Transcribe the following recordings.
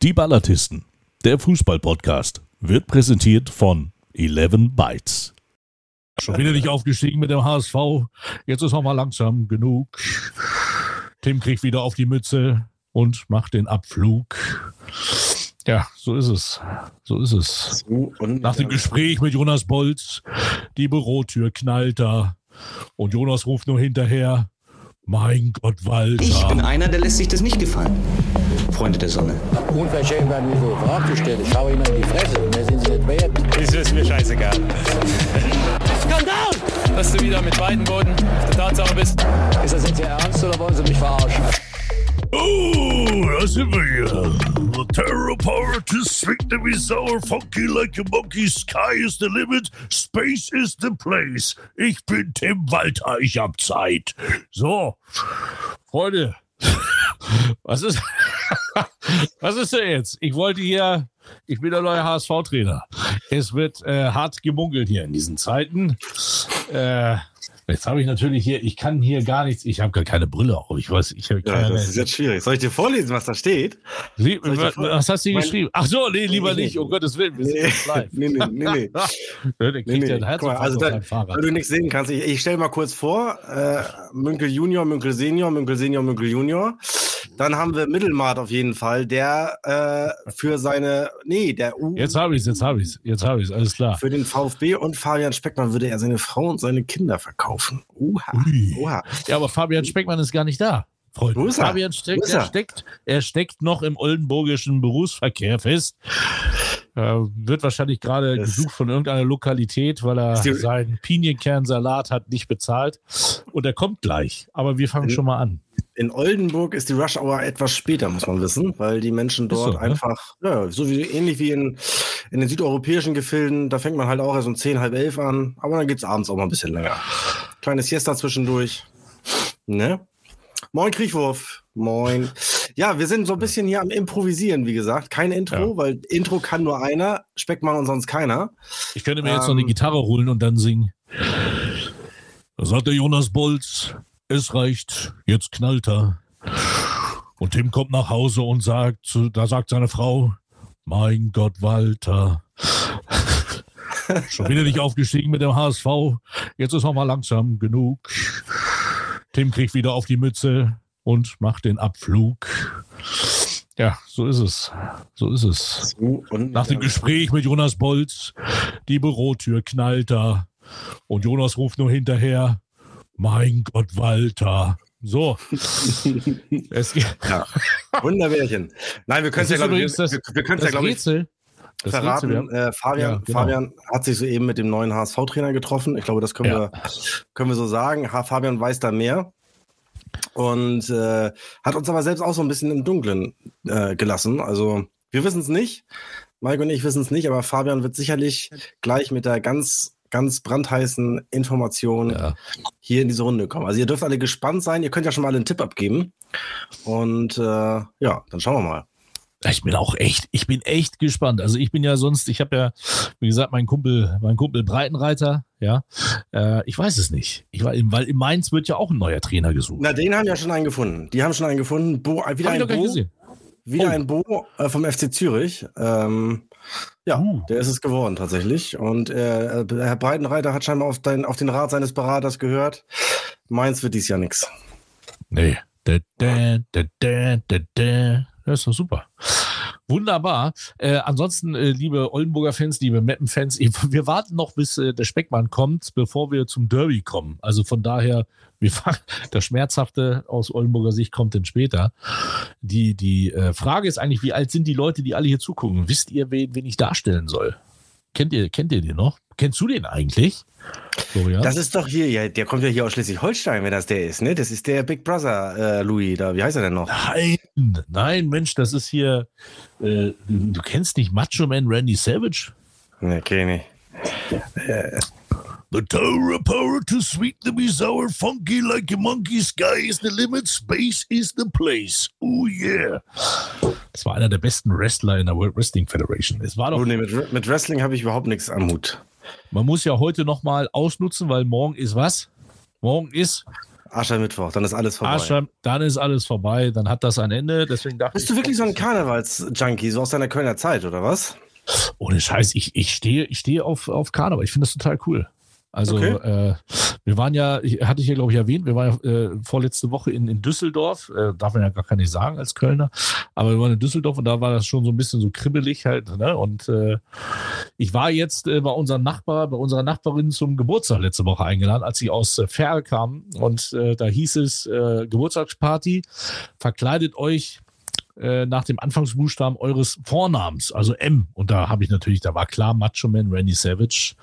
Die Ballatisten, der Fußball-Podcast, wird präsentiert von 11 Bytes. Schon wieder nicht aufgestiegen mit dem HSV. Jetzt ist noch mal langsam genug. Tim kriegt wieder auf die Mütze und macht den Abflug. Ja, so ist es. So ist es. So, und, Nach dem äh, Gespräch mit Jonas Bolz, die Bürotür knallt da und Jonas ruft nur hinterher, mein Gott, Walter. Ich bin einer, der lässt sich das nicht gefallen. Freunde der Sonne. Unverschämt werden wir so Fragen gestellt. Ich schaue Ihnen in die Fresse. Mehr sind Sie nicht wert. Das ist mir scheißegal. Skandal! Dass du wieder mit beiden Boden auf der Tatsache bist. Ist das jetzt Ihr Ernst oder wollen Sie mich verarschen? Oh, da sind wir hier. The terror power to swing the be sour, funky like a monkey. Sky is the limit, space is the place. Ich bin Tim Walter, ich hab Zeit. So, Freunde, was ist, was ist denn jetzt? Ich wollte hier, ich bin der neue HSV-Trainer. Es wird äh, hart gemunkelt hier in diesen Zeiten. Äh, Jetzt habe ich natürlich hier, ich kann hier gar nichts, ich habe gar keine Brille auf. Ich weiß, ich habe Ja, keine. das ist jetzt schwierig. Soll ich dir vorlesen, was da steht? Dir was, hast du Mein- geschrieben? Ach so, nee, lieber Nee, nicht, um Gottes Willen, wir Nee, live. nee, nee, nee, nee. Nee, ja Guck mal, also da, weil du nichts sehen kannst, ich, ich stelle mal kurz vor, äh, Münkel Junior, Münkel Senior, Münkel Senior, Münkel Junior. Dann haben wir Mittelmaat auf jeden Fall, der äh, für seine, nee, der U Jetzt habe ich es, jetzt habe ich es, jetzt habe ich es, alles klar. für den VfB und Fabian Speckmann würde er seine Frau und seine Kinder verkaufen. Uha, Ui. uha. Ja, aber Fabian Speckmann ist gar nicht da. Freunde. Wo ist er? Fabian ist er? er? steckt, er steckt noch im oldenburgischen Berufsverkehr fest. Äh, wird wahrscheinlich gerade Das- gesucht von irgendeiner Lokalität, weil er seinen Pinienkernsalat hat nicht bezahlt. Und er kommt gleich. Aber wir fangen In- schon mal an. In Oldenburg ist die Rush Hour etwas später, muss man wissen, weil die Menschen dort so, ne? einfach, ja, so wie ähnlich wie in, in den südeuropäischen Gefilden, da fängt man halt auch erst um 10, halb elf an, aber dann geht's abends auch mal ein bisschen länger. Kleine Siesta zwischendurch. Ne? Moin Kriechwurf. Moin. Ja, wir sind so ein bisschen hier am Improvisieren, wie gesagt. Kein Intro, Ja. weil Intro kann nur einer, Speckmann und sonst keiner. Ich könnte mir jetzt noch eine Ähm. Gitarre holen und dann singen. Da sagt der Jonas Bolz, es reicht, jetzt knallt er. Und Tim kommt nach Hause und sagt, da sagt seine Frau, mein Gott, Walter. Schon wieder nicht aufgestiegen mit dem HSV. Jetzt ist noch mal langsam genug. Tim kriegt wieder auf die Mütze und macht den Abflug. Ja, so ist es. So ist es. So, Nach dem Gespräch mit Jonas Bolz, die Bürotür knallt da und Jonas ruft nur hinterher, mein Gott, Walter. So. es geht. Ja. Wunderbärchen. Nein, wir können es ja, glaube ich, das- wir, wir Das ja, glaube ich, Rätsel. Das verraten. Äh, Fabian, Ja, genau. Fabian hat sich soeben mit dem neuen HSV-Trainer getroffen. Ich glaube, das können, Ja. wir, können wir so sagen. Ha, Fabian weiß da mehr. Und äh, hat uns aber selbst auch so ein bisschen im Dunkeln äh, gelassen. Also, wir wissen es nicht. Mike und ich wissen es nicht, aber Fabian wird sicherlich gleich mit der ganz, ganz brandheißen Information Ja. hier in diese Runde kommen. Also, ihr dürft alle gespannt sein. Ihr könnt ja schon mal einen Tipp abgeben. Und äh, ja, dann schauen wir mal. Ich bin auch echt, ich bin echt gespannt. Also ich bin ja sonst, ich habe ja, wie gesagt, mein Kumpel, mein Kumpel Breitenreiter, ja. Äh, ich weiß es nicht. Ich, war- weil in Mainz wird ja auch ein neuer Trainer gesucht. Na, den haben ja schon einen gefunden. Die haben schon einen gefunden. Bo, äh, wieder Hab ein Bo, wieder Oh. ein Bo äh, vom FC Zürich. Ähm, ja, Uh. der ist es geworden tatsächlich. Und äh, äh, Herr Breitenreiter hat scheinbar auf, dein, auf den Rat seines Beraters gehört. Mainz wird dies Jahr nix. Nee. Da, da, da, Das ist doch super. Wunderbar. Äh, ansonsten, äh, liebe Oldenburger Fans, liebe Meppen-Fans, wir warten noch, bis äh, der Speckmann kommt, bevor wir zum Derby kommen. Also von daher, wir das Schmerzhafte aus Oldenburger Sicht kommt dann später. Die, die äh, Frage ist eigentlich, wie alt sind die Leute, die alle hier zugucken? Wisst ihr, wen, wen ich darstellen soll? Kennt ihr, kennt ihr den noch? Kennst du den eigentlich? Florian? Das ist doch hier, ja, der kommt ja hier aus Schleswig-Holstein, wenn das der ist, ne? Das ist der Big Brother äh, Louis, da, wie heißt er denn noch? Nein, nein, Mensch, das ist hier. Äh, du, kennst nicht Macho Man Randy Savage? Ne, kenn ich. The terror power to sweet the be sour, funky like a monkey. Sky is the limit, space is the place. Oh yeah. Das war einer der besten Wrestler in der World Wrestling Federation. Es war doch, Oh, nee, mit, mit Wrestling habe ich überhaupt nichts am Hut. Man muss ja heute noch mal ausnutzen, weil morgen ist was? Morgen ist Aschermittwoch, dann ist alles vorbei. Ascher, dann ist alles vorbei, dann hat das ein Ende. Deswegen dachte Bist du wirklich so ein Karnevals-Junkie, so aus deiner Kölner Zeit, oder was? Ohne Scheiß, ich, ich stehe ich stehe auf, auf Karneval. Ich finde das total cool. Also Okay. äh, wir waren ja, hatte ich ja glaube ich erwähnt, wir waren ja äh, vorletzte Woche in, in Düsseldorf, äh, darf man ja gar nicht sagen als Kölner, aber wir waren in Düsseldorf und da war das schon so ein bisschen so kribbelig halt. Ne? Und äh, ich war jetzt äh, bei unserem Nachbar, bei unserer Nachbarin zum Geburtstag letzte Woche eingeladen, als sie aus äh, Ferl kam und äh, da hieß es Geburtstagsparty, verkleidet euch nach dem Anfangsbuchstaben eures Vornamens, also M. Und da habe ich natürlich, da war klar, Macho Man, Randy Savage.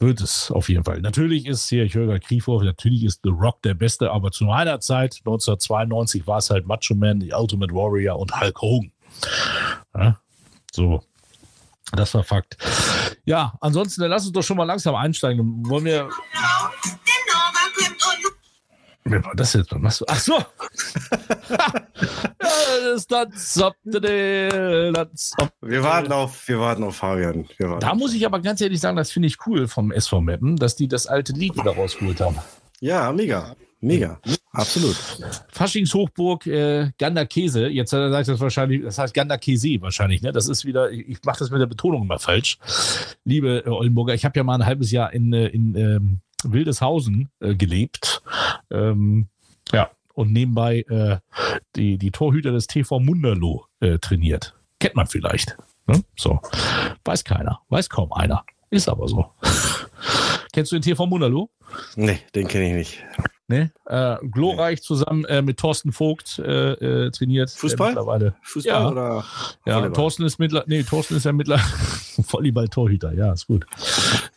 Wird es auf jeden Fall. Natürlich ist hier Jürgen Krieghoff, natürlich ist The Rock der Beste, aber zu meiner Zeit, 1992, war es halt Macho Man, The Ultimate Warrior und Hulk Hogan. Ja, so. Das war Fakt. Ja, ansonsten, dann lass uns doch schon mal langsam einsteigen. Wollen wir. Wer war das jetzt? Was machst du? Ach so. Wir warten auf, wir warten auf Fabian. Warten. Da muss ich aber ganz ehrlich sagen, das finde ich cool vom SV Meppen, dass die das alte Lied wieder rausgeholt haben. Ja, mega. Mega. Absolut. Faschingshochburg äh, Gander Käse. Jetzt hat er gesagt, das wahrscheinlich, das heißt Gander Käse wahrscheinlich. Ne? Das ist wieder, ich, ich mache das mit der Betonung immer falsch. Liebe äh, Oldenburger, ich habe ja mal ein halbes Jahr in, äh, in ähm, Wildeshausen äh, gelebt. Ähm, und nebenbei äh, die, die Torhüter des TV Munderloh äh, trainiert. Kennt man vielleicht. Ne? So. Weiß keiner. Weiß kaum einer. Ist aber so. Kennst du den TV Munderloh? Nee, den kenne ich nicht. Ne? Äh, glorreich zusammen äh, mit Thorsten Vogt äh, äh, trainiert. Fußball? Der mittlerweile. Fußball Ja. oder Ja, Volleyball? Thorsten ist mittler, nee, Thorsten ist ja mittlerweile Volleyball-Torhüter. Ja, ist gut.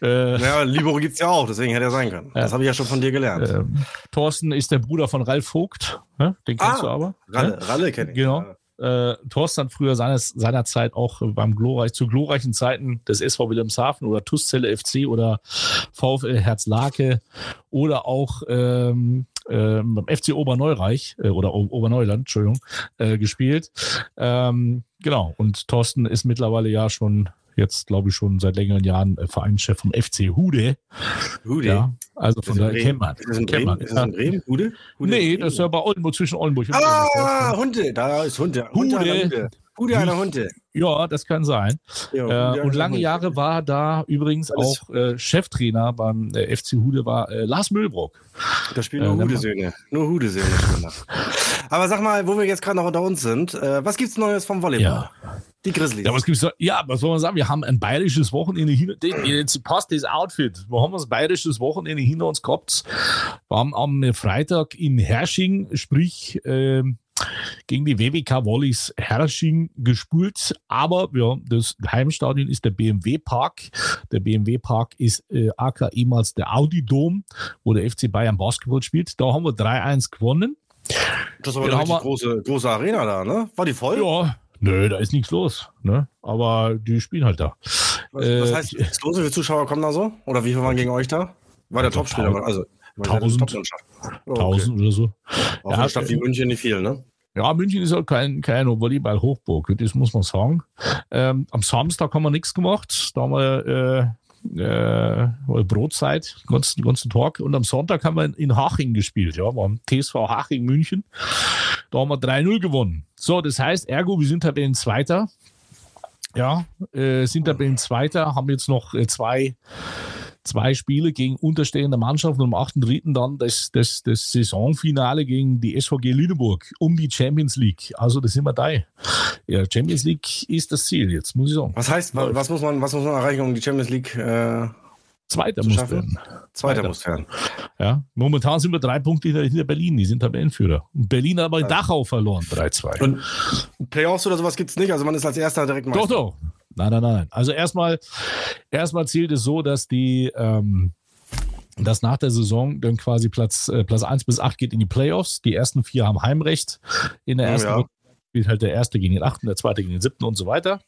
Äh, Ja, Libero gibt's ja auch, deswegen hätte er sein können. Das habe ich ja schon von dir gelernt. ähm, Thorsten ist der Bruder von Ralf Vogt. Ne? Den kennst Ah, du aber. Ralle, Ne? Ralle kenne ich. Genau. Äh, Thorsten hat früher seines, seinerzeit auch beim glorreich, zu glorreichen Zeiten des SV Wilhelmshaven oder Tuszelle FC oder VfL Herzlake oder auch ähm, ähm, beim FC Oberneureich äh, oder O- Oberneuland, Entschuldigung, äh, gespielt. Ähm, genau. Und Thorsten ist mittlerweile ja schon jetzt, glaube ich, schon seit längeren Jahren äh, Vereinschef vom FC Hude. Hude. Ja, also von daher kennt man. Ist das in Bremen? Ist das in Bremen? Hude? Hude Nee, das ist ja bei Oldenburg zwischen Oldenburg und Ah, Hunde, da ist Hunde. Hunde, Hude. einer Hunde. Hude, einer Hunde. Ja, das kann sein. Ja, Äh, und lange Hunde. Jahre war da übrigens Alles- auch äh, Cheftrainer beim äh, FC Hude war äh, Lars Mühlbrock. Da spielen Äh, nur Hudesöhne. Nur Hudesöhne spielen. Aber sag mal, wo wir jetzt gerade noch unter uns sind, äh, was gibt's Neues vom Volleyball? Ja. Die Grizzlies. Ja, was gibt's da? Ja, was soll man sagen? Wir haben ein bayerisches Wochenende hinter den- Jetzt passt das Outfit. Wir haben ein bayerisches Wochenende hinter uns gehabt. Wir haben am Freitag in Hersching, sprich ähm, gegen die WWK Wallis Hersching gespielt. Aber ja, das Heimstadion ist der BMW Park. Der BMW Park ist äh, AK ehemals der Audi Dom, wo der FC Bayern Basketball spielt. Da haben wir 3-1 gewonnen. das ist aber Ja, eine große, große Arena da, ne? War die voll? Ja, nö, da ist nichts los. Ne? Aber die spielen halt da. Was, Äh, was heißt, los, wie viele Zuschauer kommen da so? Oder wie viele waren gegen euch da? War der Topspieler? tausend. Also, war der Tausend. Topmannschaft. Oh, okay. 1000 oder so. Auf Ja, einer Stadt wie äh, München nicht viel, ne? Ja, München ist halt kein, keine Volleyball-Hochburg, das muss man sagen. Ähm, am Samstag haben wir nichts gemacht. Da haben wir äh, äh, Brotzeit, den ganzen, ganzen Tag. Und am Sonntag haben wir in, in Haching gespielt. Ja, haben TSV Haching München. Da haben wir 3-0 gewonnen. So, das heißt, ergo, wir sind Tabellenzweiter. Ja, äh, sind Tabellenzweiter, haben jetzt noch äh, zwei, zwei Spiele gegen unterstehende Mannschaften und am 8.3. dann das, das, das Saisonfinale gegen die SVG Lüneburg um die Champions League. Also, das sind wir da. Ja, Champions League ist das Ziel jetzt, muss ich sagen. Was heißt, wa- was muss man, was muss man erreichen, um die Champions League äh, Zweiter muss werden. Zweiter Weiter. muss werden? Ja, momentan sind wir drei Punkte hinter, Berlin. Die sind Tabellenführer. Und Berlin hat aber in Dachau verloren, 3-2. Und Playoffs oder sowas gibt's nicht, also man ist als erster direkt Doch, Meister. doch. Nein, nein, nein. Also erstmal, erstmal zählt es so, dass die, ähm, dass nach der Saison dann quasi Platz, äh, Platz 1 bis 8 geht in die Playoffs. Die ersten vier haben Heimrecht. In der Oh, ersten ja. Runde spielt halt der erste gegen den achten, der zweite gegen den siebten und so weiter.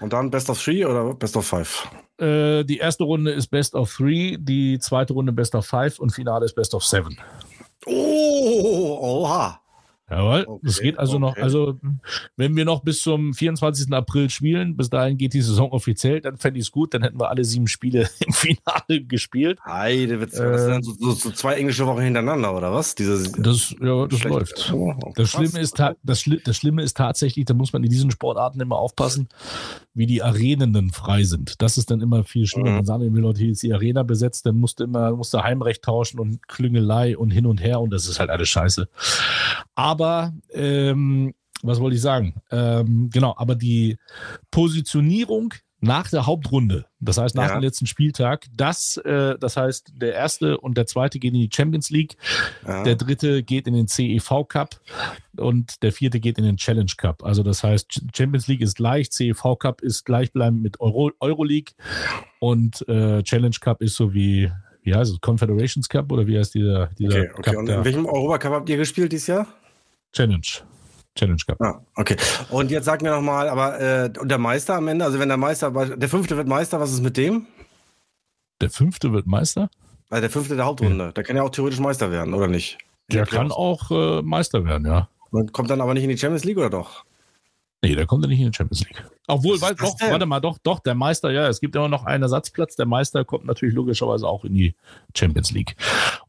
Und dann Best of Three oder Best of Five? Äh, die erste Runde ist Best of Three, die zweite Runde Best of Five und Finale ist Best of Seven. Oh, oha. Jawohl, Okay, es geht also noch, okay. also wenn wir noch bis zum 24. April spielen, bis dahin geht die Saison offiziell, dann fände ich es gut, dann hätten wir alle sieben Spiele im Finale gespielt. Heidewitz, Äh, das sind dann so, so, so zwei englische Wochen hintereinander, oder was? Diese, Das, ja, das läuft. Oh, Das. Schlimme, ist, das, Schli das Schlimme ist tatsächlich, da muss man in diesen Sportarten immer aufpassen, wie die Arenen dann frei sind. Das ist dann immer viel schlimmer. Mhm. Dann sagen Leute, hier ist die Arena besetzt, dann musst du immer musst du Heimrecht tauschen und Klüngelei und hin und her und das ist halt alles scheiße. Aber ähm, was wollte ich sagen? Ähm, genau, aber die Positionierung nach der Hauptrunde, das heißt nach Ja. dem letzten Spieltag, das, äh, das heißt, der erste und der zweite gehen in die Champions League, Ja. der dritte geht in den CEV Cup und der vierte geht in den Challenge Cup. Also das heißt, Ch- Champions League ist gleich, CEV Cup ist gleichbleibend mit Euro, Euroleague und äh, Challenge Cup ist so wie, wie heißt es, Confederations Cup oder wie heißt dieser, dieser Okay, okay. Cup Und da? in welchem Europacup habt ihr gespielt dieses Jahr? Challenge. Challenge Cup. Ah, okay. Und jetzt sag mir noch mal, aber äh, und der Meister am Ende, also wenn der Meister, der fünfte wird Meister, was ist mit dem? Der fünfte wird Meister. Also der fünfte der Hauptrunde. Der kann ja auch theoretisch Meister werden, oder nicht? Der Ja, kann auch äh, Meister werden, ja. Und kommt dann aber nicht in die Champions League, oder doch? Nee, der kommt ja nicht in die Champions League. Obwohl, weil, doch, denn? warte mal, doch, doch, der Meister, ja, es gibt immer noch einen Ersatzplatz. Der Meister kommt natürlich logischerweise auch in die Champions League.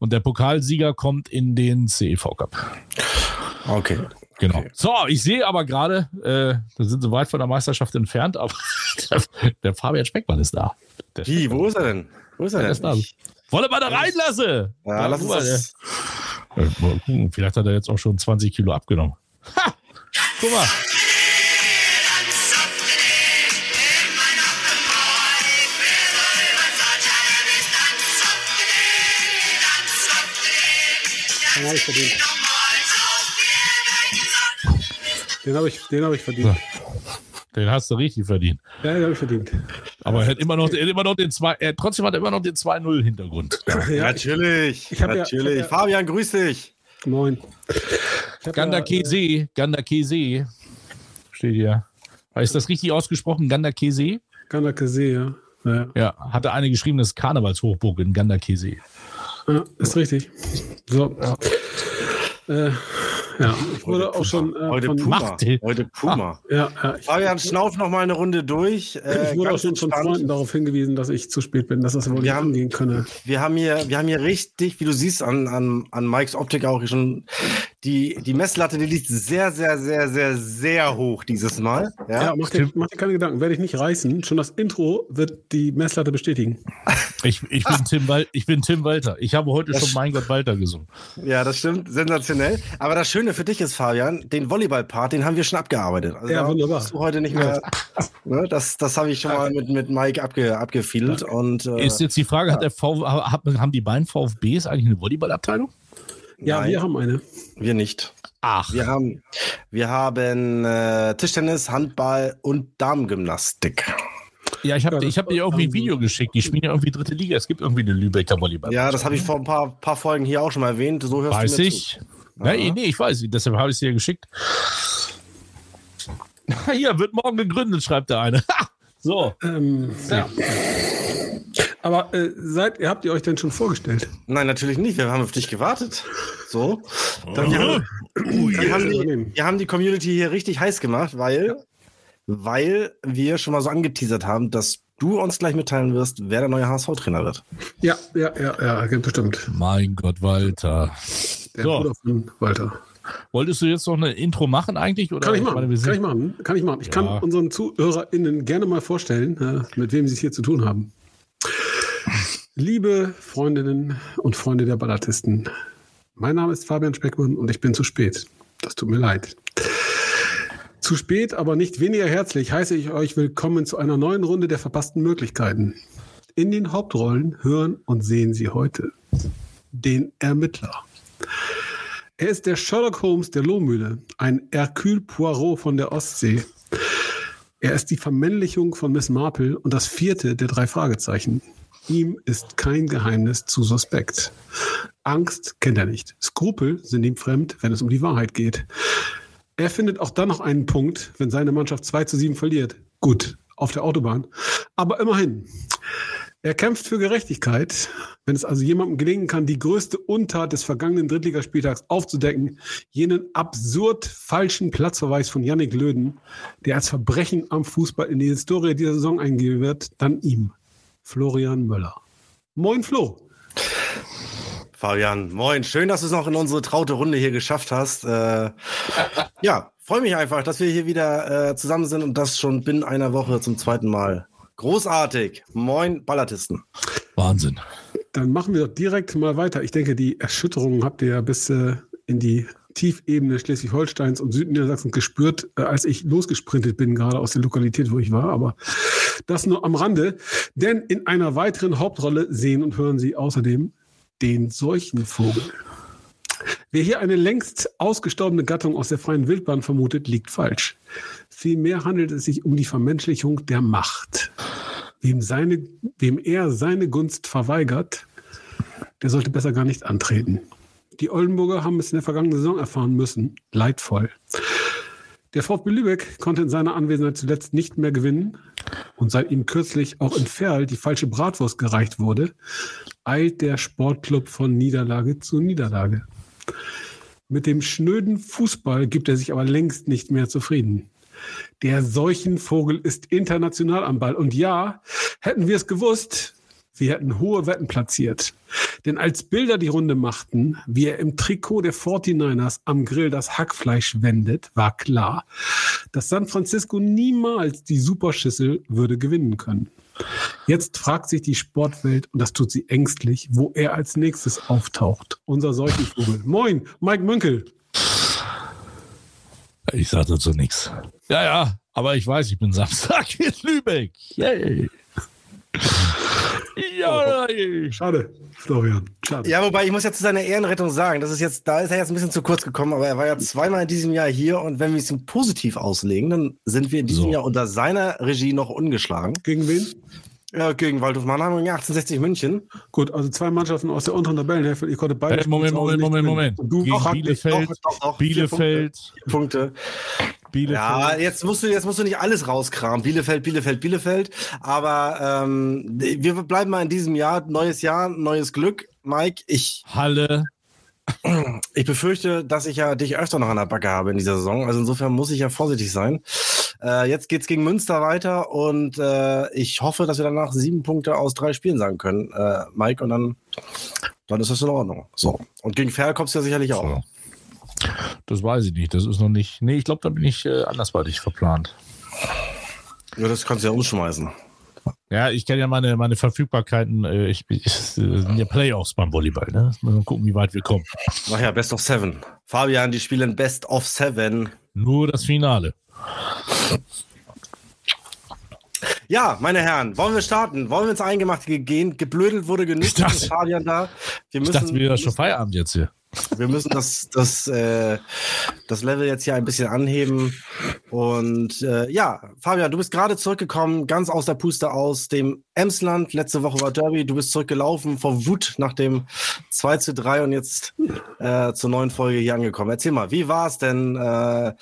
Und der Pokalsieger kommt in den CEV Cup. Okay. Genau. Okay. So, ich sehe aber gerade, äh, wir sind so weit von der Meisterschaft entfernt, aber der, der Fabian Speckmann ist da. Der Wie, wo ist er denn? Wo ist er denn? ist da. Wolle mal da reinlasse! Ja, lass uns das. der- Äh, mal gucken, vielleicht hat er jetzt auch schon 20 Kilo abgenommen. Ha! Guck mal. Habe ich verdient. Den habe ich, den habe ich verdient. Den hast du richtig verdient. Ja, den habe ich verdient. Aber er hat immer noch, er hat immer noch den zwei, er, trotzdem hat er immer noch den 2-0-Hintergrund. Ja, Natürlich. Ich hab ja- natürlich. ich hab ja- Fabian, grüß dich. moin. Ich hab Ganda ja, Kese, Ganda Kese. Steht hier. Ist das richtig ausgesprochen? Ganda Kese? Ganda Kese, ja. Ja, Ja, hatte eine geschrieben, das ist Karnevalshochburg in Ganda Kese. ja, ist richtig. So. Äh, ja, ich wurde auch schon äh, Heute von, Puma. Heute Puma. ja, ja, ich, Fabian, schnauf noch mal eine Runde durch. Äh, ich wurde auch ganz schon von. Freunden darauf hingewiesen, dass ich zu spät bin, dass das wohl nicht haben- angehen könne. Wir haben hier, wir haben hier richtig, wie du siehst, an, an, an Mikes Optik auch schon die, die Messlatte, die liegt sehr, sehr, sehr, sehr, sehr hoch dieses Mal. Ja. Ja, mach dir, mach dir keine Gedanken, werde ich nicht reißen. Schon das Intro wird die Messlatte bestätigen. Ich, ich, bin Tim Wal ich bin Tim Walter. Ich habe heute Das- schon Mein Gott Walter gesungen. Ja, das stimmt, sensationell. Aber das Schöne für dich ist, Fabian, den Volleyball-Part, den haben wir schon abgearbeitet. Also Ja, wunderbar. Du heute nicht mehr. Ne, das, das habe ich schon mal mit, mit Mike abge, abgefiedelt. Und, äh, Ist jetzt die Frage, hat der hat, haben die beiden VfBs eigentlich eine Volleyballabteilung? Ja, Nein. wir haben eine. wir nicht. Ach, Wir haben, wir haben äh, Tischtennis, Handball und Damengymnastik. ja, ich habe Ja, ich hab dir irgendwie ein Video geschickt. Die spielen ja irgendwie dritte Liga. Es gibt irgendwie eine Lübecker Volleyball. Ja, das habe ich vor ein paar, paar Folgen hier auch schon mal erwähnt. So hörst Weiß du mir ich. Ja, nee, ich weiß. Deshalb habe ich es dir geschickt. Hier, wird morgen gegründet, schreibt der eine. So. Ähm, ja. Aber äh, seid, ihr habt ihr euch denn schon vorgestellt? Nein, natürlich nicht. Wir haben auf dich gewartet. So. Oh. Dann, wir, haben, wir, haben die, wir haben die Community hier richtig heiß gemacht, weil, weil wir schon mal so angeteasert haben, dass du uns gleich mitteilen wirst, wer der neue HSV-Trainer wird. Ja, ja, ja, ja, bestimmt. Mein Gott, Walter. Der So. Bruder von Walter. Wolltest du jetzt noch eine Intro machen eigentlich? Oder? Kann ich meine, machen, wir sind- kann ich machen, kann ich machen. Ich Ja. kann unseren ZuhörerInnen gerne mal vorstellen, äh, mit wem sie es hier zu tun haben. Liebe Freundinnen und Freunde der Ballatisten, mein Name ist Fabian Speckmann und ich bin zu spät. Das tut mir leid. Zu spät, aber nicht weniger herzlich heiße ich euch willkommen zu einer neuen Runde der verpassten Möglichkeiten. In den Hauptrollen hören und sehen Sie heute den Ermittler. Er ist der Sherlock Holmes der Lohmühle, ein Hercule Poirot von der Ostsee. Er ist die Vermännlichung von Miss Marple und das vierte der drei Fragezeichen. Ihm ist kein Geheimnis zu suspekt. Angst kennt er nicht. Skrupel sind ihm fremd, wenn es um die Wahrheit geht. Er findet auch dann noch einen Punkt, wenn seine Mannschaft 2 zu 7 verliert. Gut, auf der Autobahn. Aber immerhin. Er kämpft für Gerechtigkeit. Wenn es also jemandem gelingen kann, die größte Untat des vergangenen Drittligaspieltags aufzudecken, jenen absurd falschen Platzverweis von Yannick Löden, der als Verbrechen am Fußball in die Historie dieser Saison eingehen wird, dann ihm, Florian Möller. Moin Flo. Fabian, moin. Schön, dass du es noch in unsere traute Runde hier geschafft hast. Äh, ja, freue mich einfach, dass wir hier wieder äh, zusammen sind und das schon binnen einer Woche zum zweiten Mal. Großartig. Moin, Ballatisten. Wahnsinn. Dann machen wir doch direkt mal weiter. Ich denke, die Erschütterung habt ihr ja bis äh, in die Tiefebene Schleswig-Holsteins und Südniedersachsen gespürt, äh, als ich losgesprintet bin, gerade aus der Lokalität, wo ich war. Aber das nur am Rande. Denn in einer weiteren Hauptrolle sehen und hören Sie außerdem den Seuchenvogel. Wer hier eine längst ausgestorbene Gattung aus der freien Wildbahn vermutet, liegt falsch. Vielmehr handelt es sich um die Vermenschlichung der Macht. Wem, seine, wem er seine Gunst verweigert, der sollte besser gar nicht antreten. Die Oldenburger haben es in der vergangenen Saison erfahren müssen. Leidvoll. Der VfB Lübeck konnte in seiner Anwesenheit zuletzt nicht mehr gewinnen. Und seit ihm kürzlich auch in Ferl die falsche Bratwurst gereicht wurde, eilt der Sportclub von Niederlage zu Niederlage. Mit dem schnöden Fußball gibt er sich aber längst nicht mehr zufrieden. Der Seuchenvogel ist international am Ball. Und ja, hätten wir es gewusst, wir hätten hohe Wetten platziert. Denn als Bilder die Runde machten, wie er im Trikot der 49ers am Grill das Hackfleisch wendet, war klar, dass San Francisco niemals die Superschüssel würde gewinnen können. Jetzt fragt sich die Sportwelt, und das tut sie ängstlich, wo er als nächstes auftaucht. Unser Seuchenvogel. Moin, Mike Münkel. Ich sage dazu nichts. Ja, ja, aber ich weiß, ich bin Samstag in Lübeck. Yay. Ja, ey. Schade, Florian. Schade. Ja, wobei ich muss ja zu seiner Ehrenrettung sagen, das ist jetzt, da ist er jetzt ein bisschen zu kurz gekommen, aber er war ja zweimal in diesem Jahr hier und wenn wir es ihm positiv auslegen, dann sind wir in diesem So. Jahr unter seiner Regie noch ungeschlagen. Gegen wen? Ja, gegen Waldhof Mannheim und 1860 München. Gut, also zwei Mannschaften aus der unteren Tabellenhälfte. Ihr konntet beide Hey, Moment, Moment, Moment, Moment. du Gegen auch Bielefeld, Doch, doch, doch, vier Bielefeld, Vier Punkte. Bielefeld. Ja, jetzt musst du, jetzt musst du nicht alles rauskramen. Bielefeld, Bielefeld, Bielefeld. Aber ähm, wir bleiben mal in diesem Jahr. Neues Jahr, neues Glück. Mike, ich, Halle. ich befürchte, dass ich ja dich öfter noch an der Backe habe in dieser Saison. Also insofern muss ich ja vorsichtig sein. Äh, jetzt geht's gegen Münster weiter und äh, ich hoffe, dass wir danach sieben Punkte aus drei Spielen sagen können, äh, Mike, und dann, dann ist das in Ordnung. So. Und gegen Ferl kommst du ja sicherlich auch. So. Das weiß ich nicht. Das ist noch nicht. Nee, ich glaube, da bin ich äh, andersweitig verplant. Ja, das kannst du ja umschmeißen. Ja, ich kenne ja meine, meine Verfügbarkeiten. Äh, ich, ich, es sind ja Playoffs beim Volleyball. Ne? Mal gucken, wie weit wir kommen. Ach ja, Best of Seven. Fabian, die spielen Best of Seven. Nur das Finale. Ja, meine Herren, wollen wir starten? Wollen wir ins Eingemachte gehen? Geblödelt wurde genug. Ich dachte- Fabian da. Wir Ich müssen, dachte, wir schon Feierabend jetzt hier. Wir müssen das, das, äh, das Level jetzt hier ein bisschen anheben. Und äh, ja, Fabian, du bist gerade zurückgekommen, ganz aus der Puste aus dem Emsland. Letzte Woche war Derby. Du bist zurückgelaufen vor Wut nach dem 2 zu 3 und jetzt äh, zur neuen Folge hier angekommen. Erzähl mal, wie war es denn? Äh,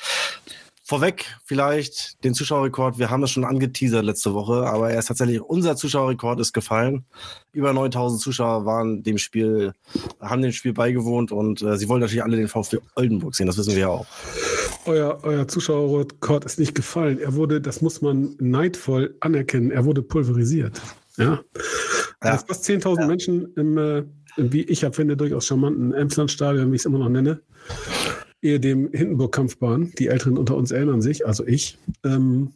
Vorweg vielleicht den Zuschauerrekord. Wir haben das schon angeteasert letzte Woche, aber er ist tatsächlich, unser Zuschauerrekord ist gefallen. Über 9000 Zuschauer waren dem Spiel, haben dem Spiel beigewohnt und äh, sie wollen natürlich alle den VfB Oldenburg sehen. Das wissen wir ja auch. Euer, euer Zuschauerrekord ist nicht gefallen. Er wurde, das muss man neidvoll anerkennen, er wurde pulverisiert. Ja. Ja. ja. Fast 10.000 Menschen im, äh, wie ich ja finde, durchaus charmanten Emslandstadion, wie ich es immer noch nenne, ehe dem Hindenburg-Kampfbahn. Die Älteren unter uns erinnern sich, also ich. Ähm,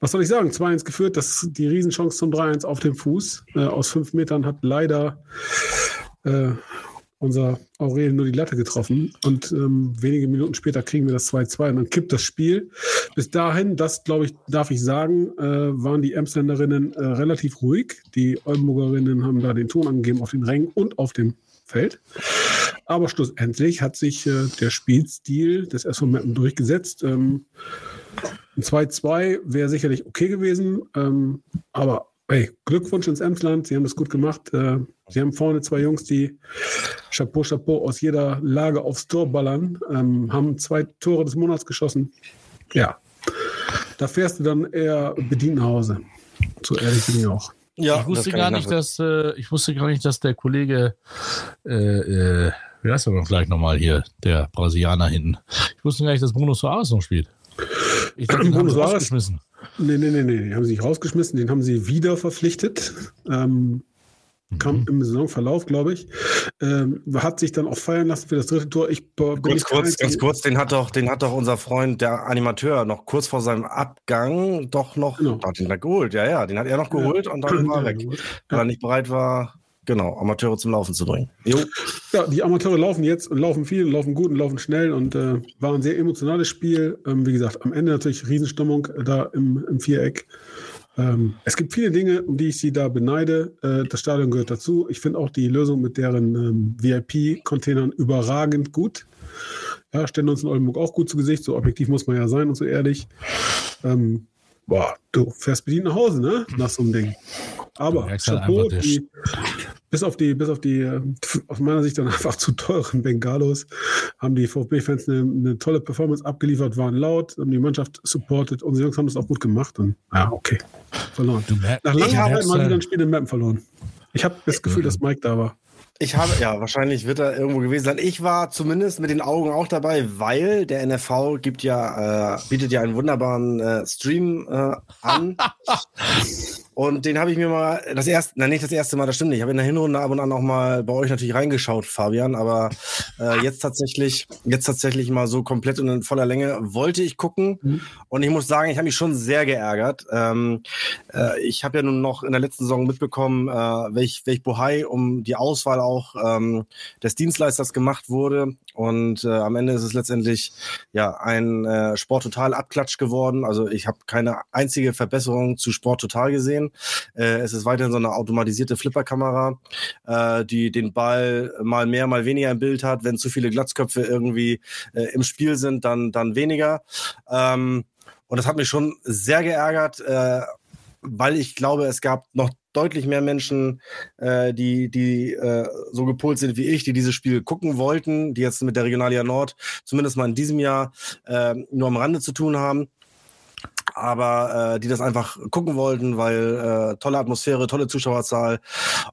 was soll ich sagen? 2-1 geführt, das, die Riesenchance zum 3-1 auf dem Fuß. Äh, aus fünf Metern hat leider äh, unser Aurel nur die Latte getroffen. Und ähm, wenige Minuten später kriegen wir das 2-2 und dann kippt das Spiel. Bis dahin, das glaube ich, darf ich sagen, äh, waren die Emsländerinnen äh, relativ ruhig. Die Oldenburgerinnen haben da den Ton angegeben auf den Rängen und auf dem Feld. Aber schlussendlich hat sich äh, der Spielstil des SV Meppen durchgesetzt. Ähm, ein 2-2 wäre sicherlich okay gewesen. Ähm, aber hey, Glückwunsch ins Emsland. Sie haben das gut gemacht. Äh, Sie haben vorne zwei Jungs, die Chapeau, Chapeau aus jeder Lage aufs Tor ballern. Ähm, haben zwei Tore des Monats geschossen. Ja, da fährst du dann eher bedient nach Hause. So ehrlich bin ich auch. Ja, ich wusste gar ich nicht, dass äh, ich wusste gar nicht, dass der Kollege, äh, äh, wie heißt er denn vielleicht nochmal hier, der Brasilianer hinten. Ich wusste gar nicht, dass Bruno Soares noch spielt. Ich dachte, Bruno Soares? rausgeschmissen. Nee, nee, nee, nee, den haben sie nicht rausgeschmissen, den haben sie wieder verpflichtet. Ähm, kam Mhm. im Saisonverlauf, glaube ich. Ähm, hat sich dann auch feiern lassen für das dritte Tor. Ich kurz, Einzige. ganz kurz, den hat doch, den hat doch unser Freund, der Animateur, noch kurz vor seinem Abgang doch noch, Genau. hat ihn da geholt. Ja, ja, den hat er noch geholt und dann war er weg, weil er nicht bereit war, genau, Amateure zum Laufen zu bringen. Jo. Ja, die Amateure laufen jetzt und laufen viel, und laufen gut und laufen schnell und äh, war ein sehr emotionales Spiel. Ähm, wie gesagt, am Ende natürlich Riesenstimmung da im, im Viereck. Ähm, es gibt viele Dinge, um die ich sie da beneide. Äh, das Stadion gehört dazu. Ich finde auch die Lösung mit deren ähm, VIP-Containern überragend gut. Ja, stellen uns in Oldenburg auch gut zu Gesicht. So objektiv muss man ja sein und so ehrlich. Ähm, boah, du fährst bedient nach Hause, ne? Nach so einem Ding. Aber halt Chapeau, die, bis auf die, bis auf die äh, aus meiner Sicht dann einfach zu teuren Bengalos haben die VfB-Fans eine, eine tolle Performance abgeliefert, waren laut, haben die Mannschaft supportet. Unsere Jungs haben das auch gut gemacht und ja, okay. Verloren. Nach langer Arbeit mal wieder halt- ein Spiel in Mappen verloren. Ich habe das Gefühl, dass Mike da war. Ich habe, ja, wahrscheinlich wird er irgendwo gewesen sein. Ich war zumindest mit den Augen auch dabei, weil der NFV gibt ja, äh, bietet ja einen wunderbaren äh, Stream äh, an. Und den habe ich mir mal das erste, nein, nicht das erste Mal, das stimmt nicht. Ich habe in der Hinrunde ab und an auch mal bei euch natürlich reingeschaut, Fabian, aber äh, jetzt tatsächlich, jetzt tatsächlich mal so komplett und in voller Länge wollte ich gucken. Und ich muss sagen, ich habe mich schon sehr geärgert. Ähm, äh, ich habe ja nun noch in der letzten Saison mitbekommen, äh, welch, welch Bohai um die Auswahl auch ähm, des Dienstleisters gemacht wurde. Und äh, am Ende ist es letztendlich ja ein äh, Sport Total Abklatsch geworden. Also ich habe keine einzige Verbesserung zu Sport Total gesehen. Äh, es ist weiterhin so eine automatisierte Flipperkamera, äh, die den Ball mal mehr, mal weniger im Bild hat. Wenn zu viele Glatzköpfe irgendwie äh, im Spiel sind, dann, dann weniger. Ähm, und das hat mich schon sehr geärgert, äh, weil ich glaube, es gab noch deutlich mehr Menschen, äh, die, die äh, so gepolt sind wie ich, die dieses Spiel gucken wollten, die jetzt mit der Regionalliga Nord zumindest mal in diesem Jahr äh, nur am Rande zu tun haben aber äh, die das einfach gucken wollten, weil äh, tolle Atmosphäre, tolle Zuschauerzahl.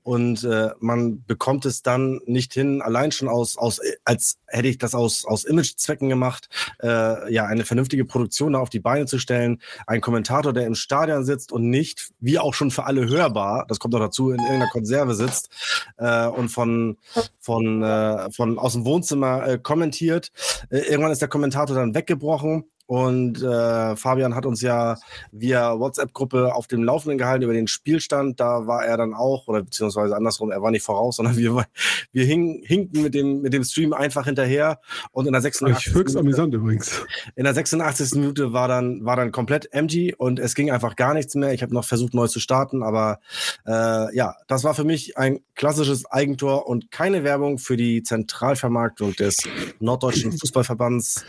Und äh, man bekommt es dann nicht hin, allein schon aus, aus als hätte ich das aus, aus Imagezwecken gemacht, äh, ja, eine vernünftige Produktion da auf die Beine zu stellen, ein Kommentator, der im Stadion sitzt und nicht, wie auch schon für alle hörbar, das kommt auch dazu, in irgendeiner Konserve sitzt äh, und von, von, äh, von aus dem Wohnzimmer äh, kommentiert. Äh, irgendwann ist der Kommentator dann weggebrochen und äh, Fabian hat uns ja via WhatsApp-Gruppe auf dem Laufenden gehalten über den Spielstand. Da war er dann auch, oder beziehungsweise andersrum, er war nicht voraus, sondern wir, wir hing, hinkten mit dem, mit dem Stream einfach hinterher. Und in der 86. Höchst Minute- amüsant übrigens. in der 86. Minute war dann, war dann komplett empty und es ging einfach gar nichts mehr. Ich habe noch versucht, neu zu starten, aber äh, ja, das war für mich ein klassisches Eigentor und keine Werbung für die Zentralvermarktung des Norddeutschen Fußballverbands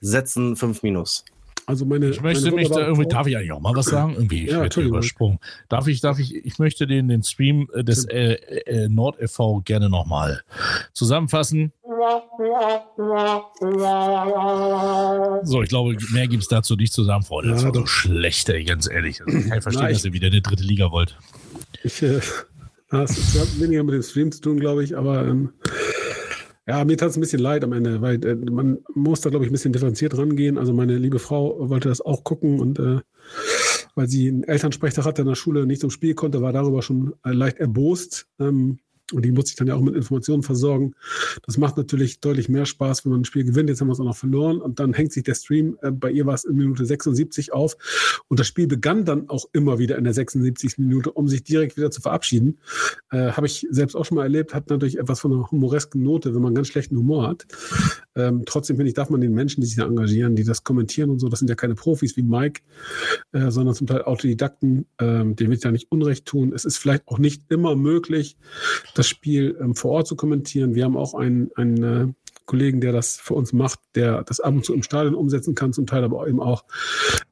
Setzen 5 Minus. Also meine, Ich möchte meine mich da irgendwie, darf ich eigentlich auch mal was sagen? Irgendwie, ich Ja, werde übersprungen. Darf ich, darf ich, ich möchte den, den Stream äh, des äh, äh, Nord e.V. gerne nochmal zusammenfassen. So, ich glaube, mehr gibt es dazu nicht zu sagen, Freunde. Das Ja, war doch. schlecht, ey, ganz ehrlich. Also, ich kann verstehen, Na, ich- dass ihr wieder eine dritte Liga wollt. Ich, äh, das hat weniger mit dem Stream zu tun, glaube ich, aber ähm, ja, mir tat es ein bisschen leid am Ende, weil äh, man muss da, glaube ich, ein bisschen differenziert rangehen. Also meine liebe Frau wollte das auch gucken und äh, weil sie einen Elternsprechtag hatte in der Schule und nicht zum Spiel konnte, war darüber schon äh, leicht erbost. Ähm, und die muss sich dann ja auch mit Informationen versorgen. Das macht natürlich deutlich mehr Spaß, wenn man ein Spiel gewinnt. Jetzt haben wir es auch noch verloren. Und dann hängt sich der Stream, äh, bei ihr war es in Minute 76 auf. Und das Spiel begann dann auch immer wieder in der 76. Minute, um sich direkt wieder zu verabschieden. Äh, Habe ich selbst auch schon mal erlebt, hat natürlich etwas von einer humoresken Note, wenn man ganz schlechten Humor hat. Ähm, trotzdem finde ich, darf man den Menschen, die sich da engagieren, die das kommentieren und so, das sind ja keine Profis wie Mike, äh, sondern zum Teil Autodidakten, ähm, denen will ich ja nicht Unrecht tun. Es ist vielleicht auch nicht immer möglich, das Spiel ähm, vor Ort zu kommentieren. Wir haben auch einen, einen äh, Kollegen, der das für uns macht, der das ab und zu im Stadion umsetzen kann, zum Teil aber eben auch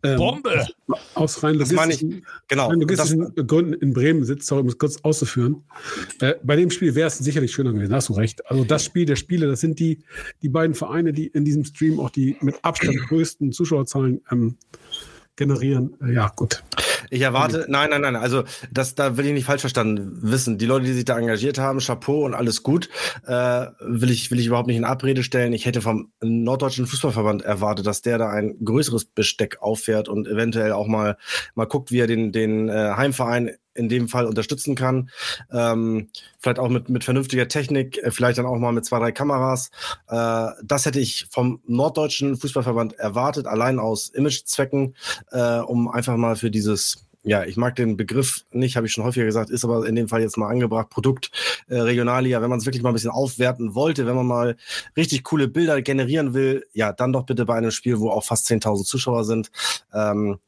ähm, Bombe! aus rein Das meine ich, logistischen, genau. rein Das, logistischen Gründen in Bremen sitzt, sorry, um es kurz auszuführen. Äh, bei dem Spiel wäre es sicherlich schöner gewesen, hast du recht. Also das Spiel der Spiele, das sind die, die beiden Vereine, die in diesem Stream auch die mit Abstand größten Zuschauerzahlen ähm, generieren. Äh, ja, gut. Ich erwarte, nein, nein, nein, also das, da will ich nicht falsch verstanden wissen. Die Leute, die sich da engagiert haben, Chapeau und alles gut, äh, will ich, will ich überhaupt nicht in Abrede stellen. Ich hätte vom Norddeutschen Fußballverband erwartet, dass der da ein größeres Besteck auffährt und eventuell auch mal, mal guckt, wie er den, den äh, Heimverein in dem Fall unterstützen kann. Ähm, vielleicht auch mit, mit vernünftiger Technik, äh, vielleicht dann auch mal mit zwei, drei Kameras. Äh, das hätte ich vom Norddeutschen Fußballverband erwartet, allein aus Imagezwecken, äh, um einfach mal für dieses ja, ich mag den Begriff nicht, habe ich schon häufiger gesagt, ist aber in dem Fall jetzt mal angebracht, Produkt äh, Regionalliga, wenn man es wirklich mal ein bisschen aufwerten wollte, wenn man mal richtig coole Bilder generieren will, ja, dann doch bitte bei einem Spiel, wo auch fast 10.000 Zuschauer sind. Ähm,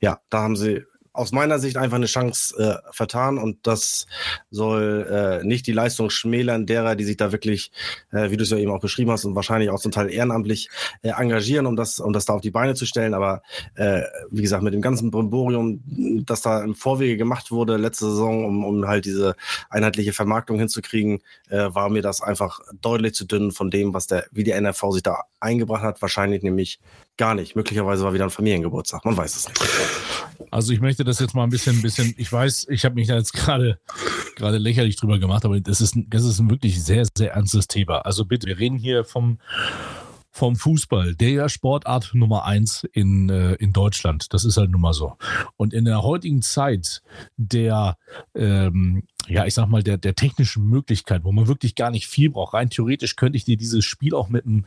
ja, da haben sie aus meiner Sicht einfach eine Chance äh, vertan und das soll äh, nicht die Leistung schmälern derer, die sich da wirklich, äh, wie du es ja eben auch beschrieben hast und wahrscheinlich auch zum Teil ehrenamtlich äh, engagieren, um das, um das da auf die Beine zu stellen. Aber äh, wie gesagt, mit dem ganzen Brimborium, das da im Vorwege gemacht wurde letzte Saison, um, um halt diese einheitliche Vermarktung hinzukriegen, äh, war mir das einfach deutlich zu dünn von dem, was der, wie die NRV sich da eingebracht hat. Wahrscheinlich nämlich gar nicht. Möglicherweise war wieder ein Familiengeburtstag. Man weiß es nicht. Also ich möchte das jetzt mal ein bisschen, ein bisschen, ich weiß, ich habe mich da jetzt gerade gerade lächerlich drüber gemacht, aber das ist, das ist ein wirklich sehr, sehr ernstes Thema. Also bitte, wir reden hier vom, vom Fußball, der ja Sportart Nummer eins in, äh, in Deutschland. Das ist halt nun mal so. Und in der heutigen Zeit der, ähm, ja, ich sag mal, der, der technischen Möglichkeit, wo man wirklich gar nicht viel braucht. Rein theoretisch könnte ich dir dieses Spiel auch mit einem,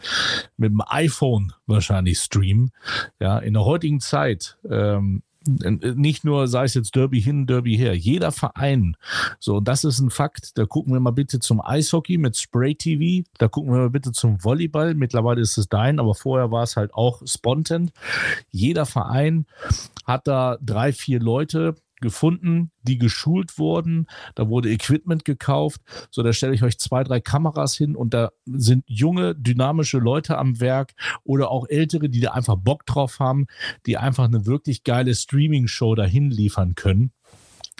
mit einem iPhone wahrscheinlich streamen. Ja, in der heutigen Zeit, ähm, nicht nur, sei es jetzt Derby hin, Derby her, jeder Verein. So, das ist ein Fakt. Da gucken wir mal bitte zum Eishockey mit Spray TV. Da gucken wir mal bitte zum Volleyball. Mittlerweile ist es dein, aber vorher war es halt auch Spontan. Jeder Verein hat da drei, vier Leute, gefunden, die geschult wurden. Da wurde Equipment gekauft. So, da stelle ich euch zwei, drei Kameras hin und da sind junge, dynamische Leute am Werk oder auch ältere, die da einfach Bock drauf haben, die einfach eine wirklich geile Streaming-Show dahin liefern können.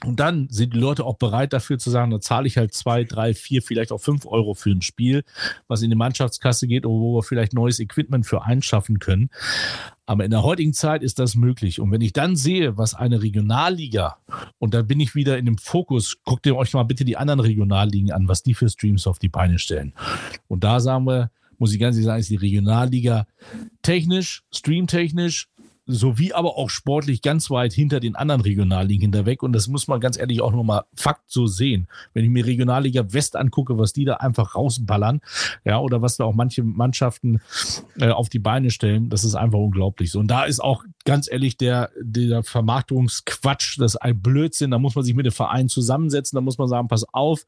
Und dann sind die Leute auch bereit dafür zu sagen, da zahle ich halt zwei, drei, vier, vielleicht auch fünf Euro für ein Spiel, was in die Mannschaftskasse geht, wo wir vielleicht neues Equipment für einschaffen können. Aber in der heutigen Zeit ist das möglich. Und wenn ich dann sehe, was eine Regionalliga, und da bin ich wieder in dem Fokus, guckt ihr euch mal bitte die anderen Regionalligen an, was die für Streams auf die Beine stellen. Und da sagen wir, muss ich ganz ehrlich sagen, ist die Regionalliga technisch, streamtechnisch, sowie aber auch sportlich ganz weit hinter den anderen Regionalligen hinterweg. Und das muss man ganz ehrlich auch nochmal Fakt so sehen. Wenn ich mir Regionalliga West angucke, was die da einfach rausballern, ja, oder was da auch manche Mannschaften äh, auf die Beine stellen, das ist einfach unglaublich. So, und da ist auch ganz ehrlich der, der Vermarktungsquatsch, das ist ein Blödsinn. Da muss man sich mit dem Verein zusammensetzen, da muss man sagen, pass auf,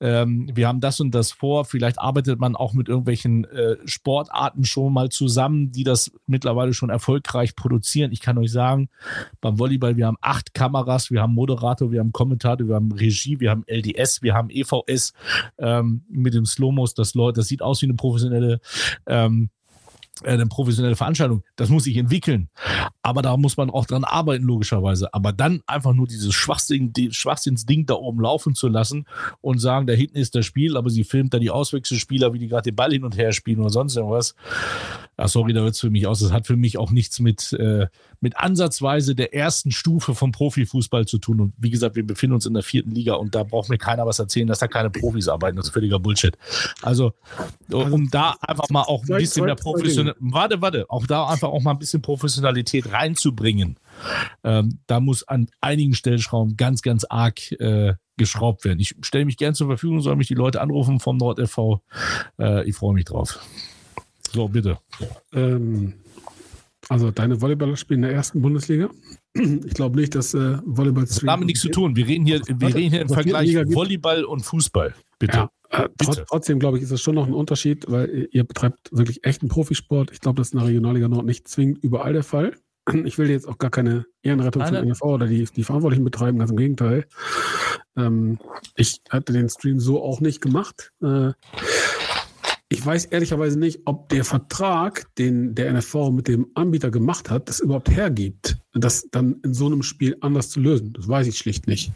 ähm, wir haben das und das vor. Vielleicht arbeitet man auch mit irgendwelchen äh, Sportarten schon mal zusammen, die das mittlerweile schon erfolgreich produzieren. Ich kann euch sagen, beim Volleyball, wir haben acht Kameras, wir haben Moderator, wir haben Kommentator, wir haben Regie, wir haben LDS, wir haben EVS ähm, mit dem Slowmos. Das, das sieht aus wie eine professionelle ähm, äh, eine professionelle Veranstaltung. Das muss sich entwickeln. Aber da muss man auch dran arbeiten, logischerweise. Aber dann einfach nur dieses Schwachsinn, Schwachsinnsding da oben laufen zu lassen und sagen, da hinten ist das Spiel, aber sie filmt da die Auswechselspieler, wie die gerade den Ball hin und her spielen oder sonst irgendwas. Ja, sorry, da wird es für mich aus. Das hat für mich auch nichts mit, äh, mit ansatzweise der ersten Stufe vom Profifußball zu tun. Und wie gesagt, wir befinden uns in der vierten Liga und da braucht mir keiner was erzählen, dass da keine Profis arbeiten. Das ist völliger Bullshit. Also, um da einfach mal auch ein bisschen mehr professionell, warte, warte, auch da einfach auch mal ein bisschen Professionalität reinzubringen. Ähm, da muss an einigen Stellschrauben ganz, ganz arg äh, geschraubt werden. Ich stelle mich gern zur Verfügung, soll mich die Leute anrufen vom NordFV. Äh, ich freue mich drauf. So, bitte. Ähm, also deine Volleyballer spielen in der ersten Bundesliga. Ich glaube nicht, dass äh, Volleyball. Das hat damit nichts zu tun. Wir reden hier, wir reden hier im Vergleich Volleyball und Fußball. Bitte. Ja, äh, Bitte. Trotzdem glaube ich, ist das schon noch ein Unterschied, weil ihr betreibt wirklich echten Profisport. Ich glaube, das ist in der Regionalliga Nord nicht zwingend überall der Fall. Ich will jetzt auch gar keine Ehrenrettung von NFV oder die, die Verantwortlichen betreiben, ganz im Gegenteil. Ähm, ich hatte den Stream so auch nicht gemacht. Äh, ich weiß ehrlicherweise nicht, ob der Vertrag, den der NFV mit dem Anbieter gemacht hat, das überhaupt hergibt. Das dann in so einem Spiel anders zu lösen. Das weiß ich schlicht nicht.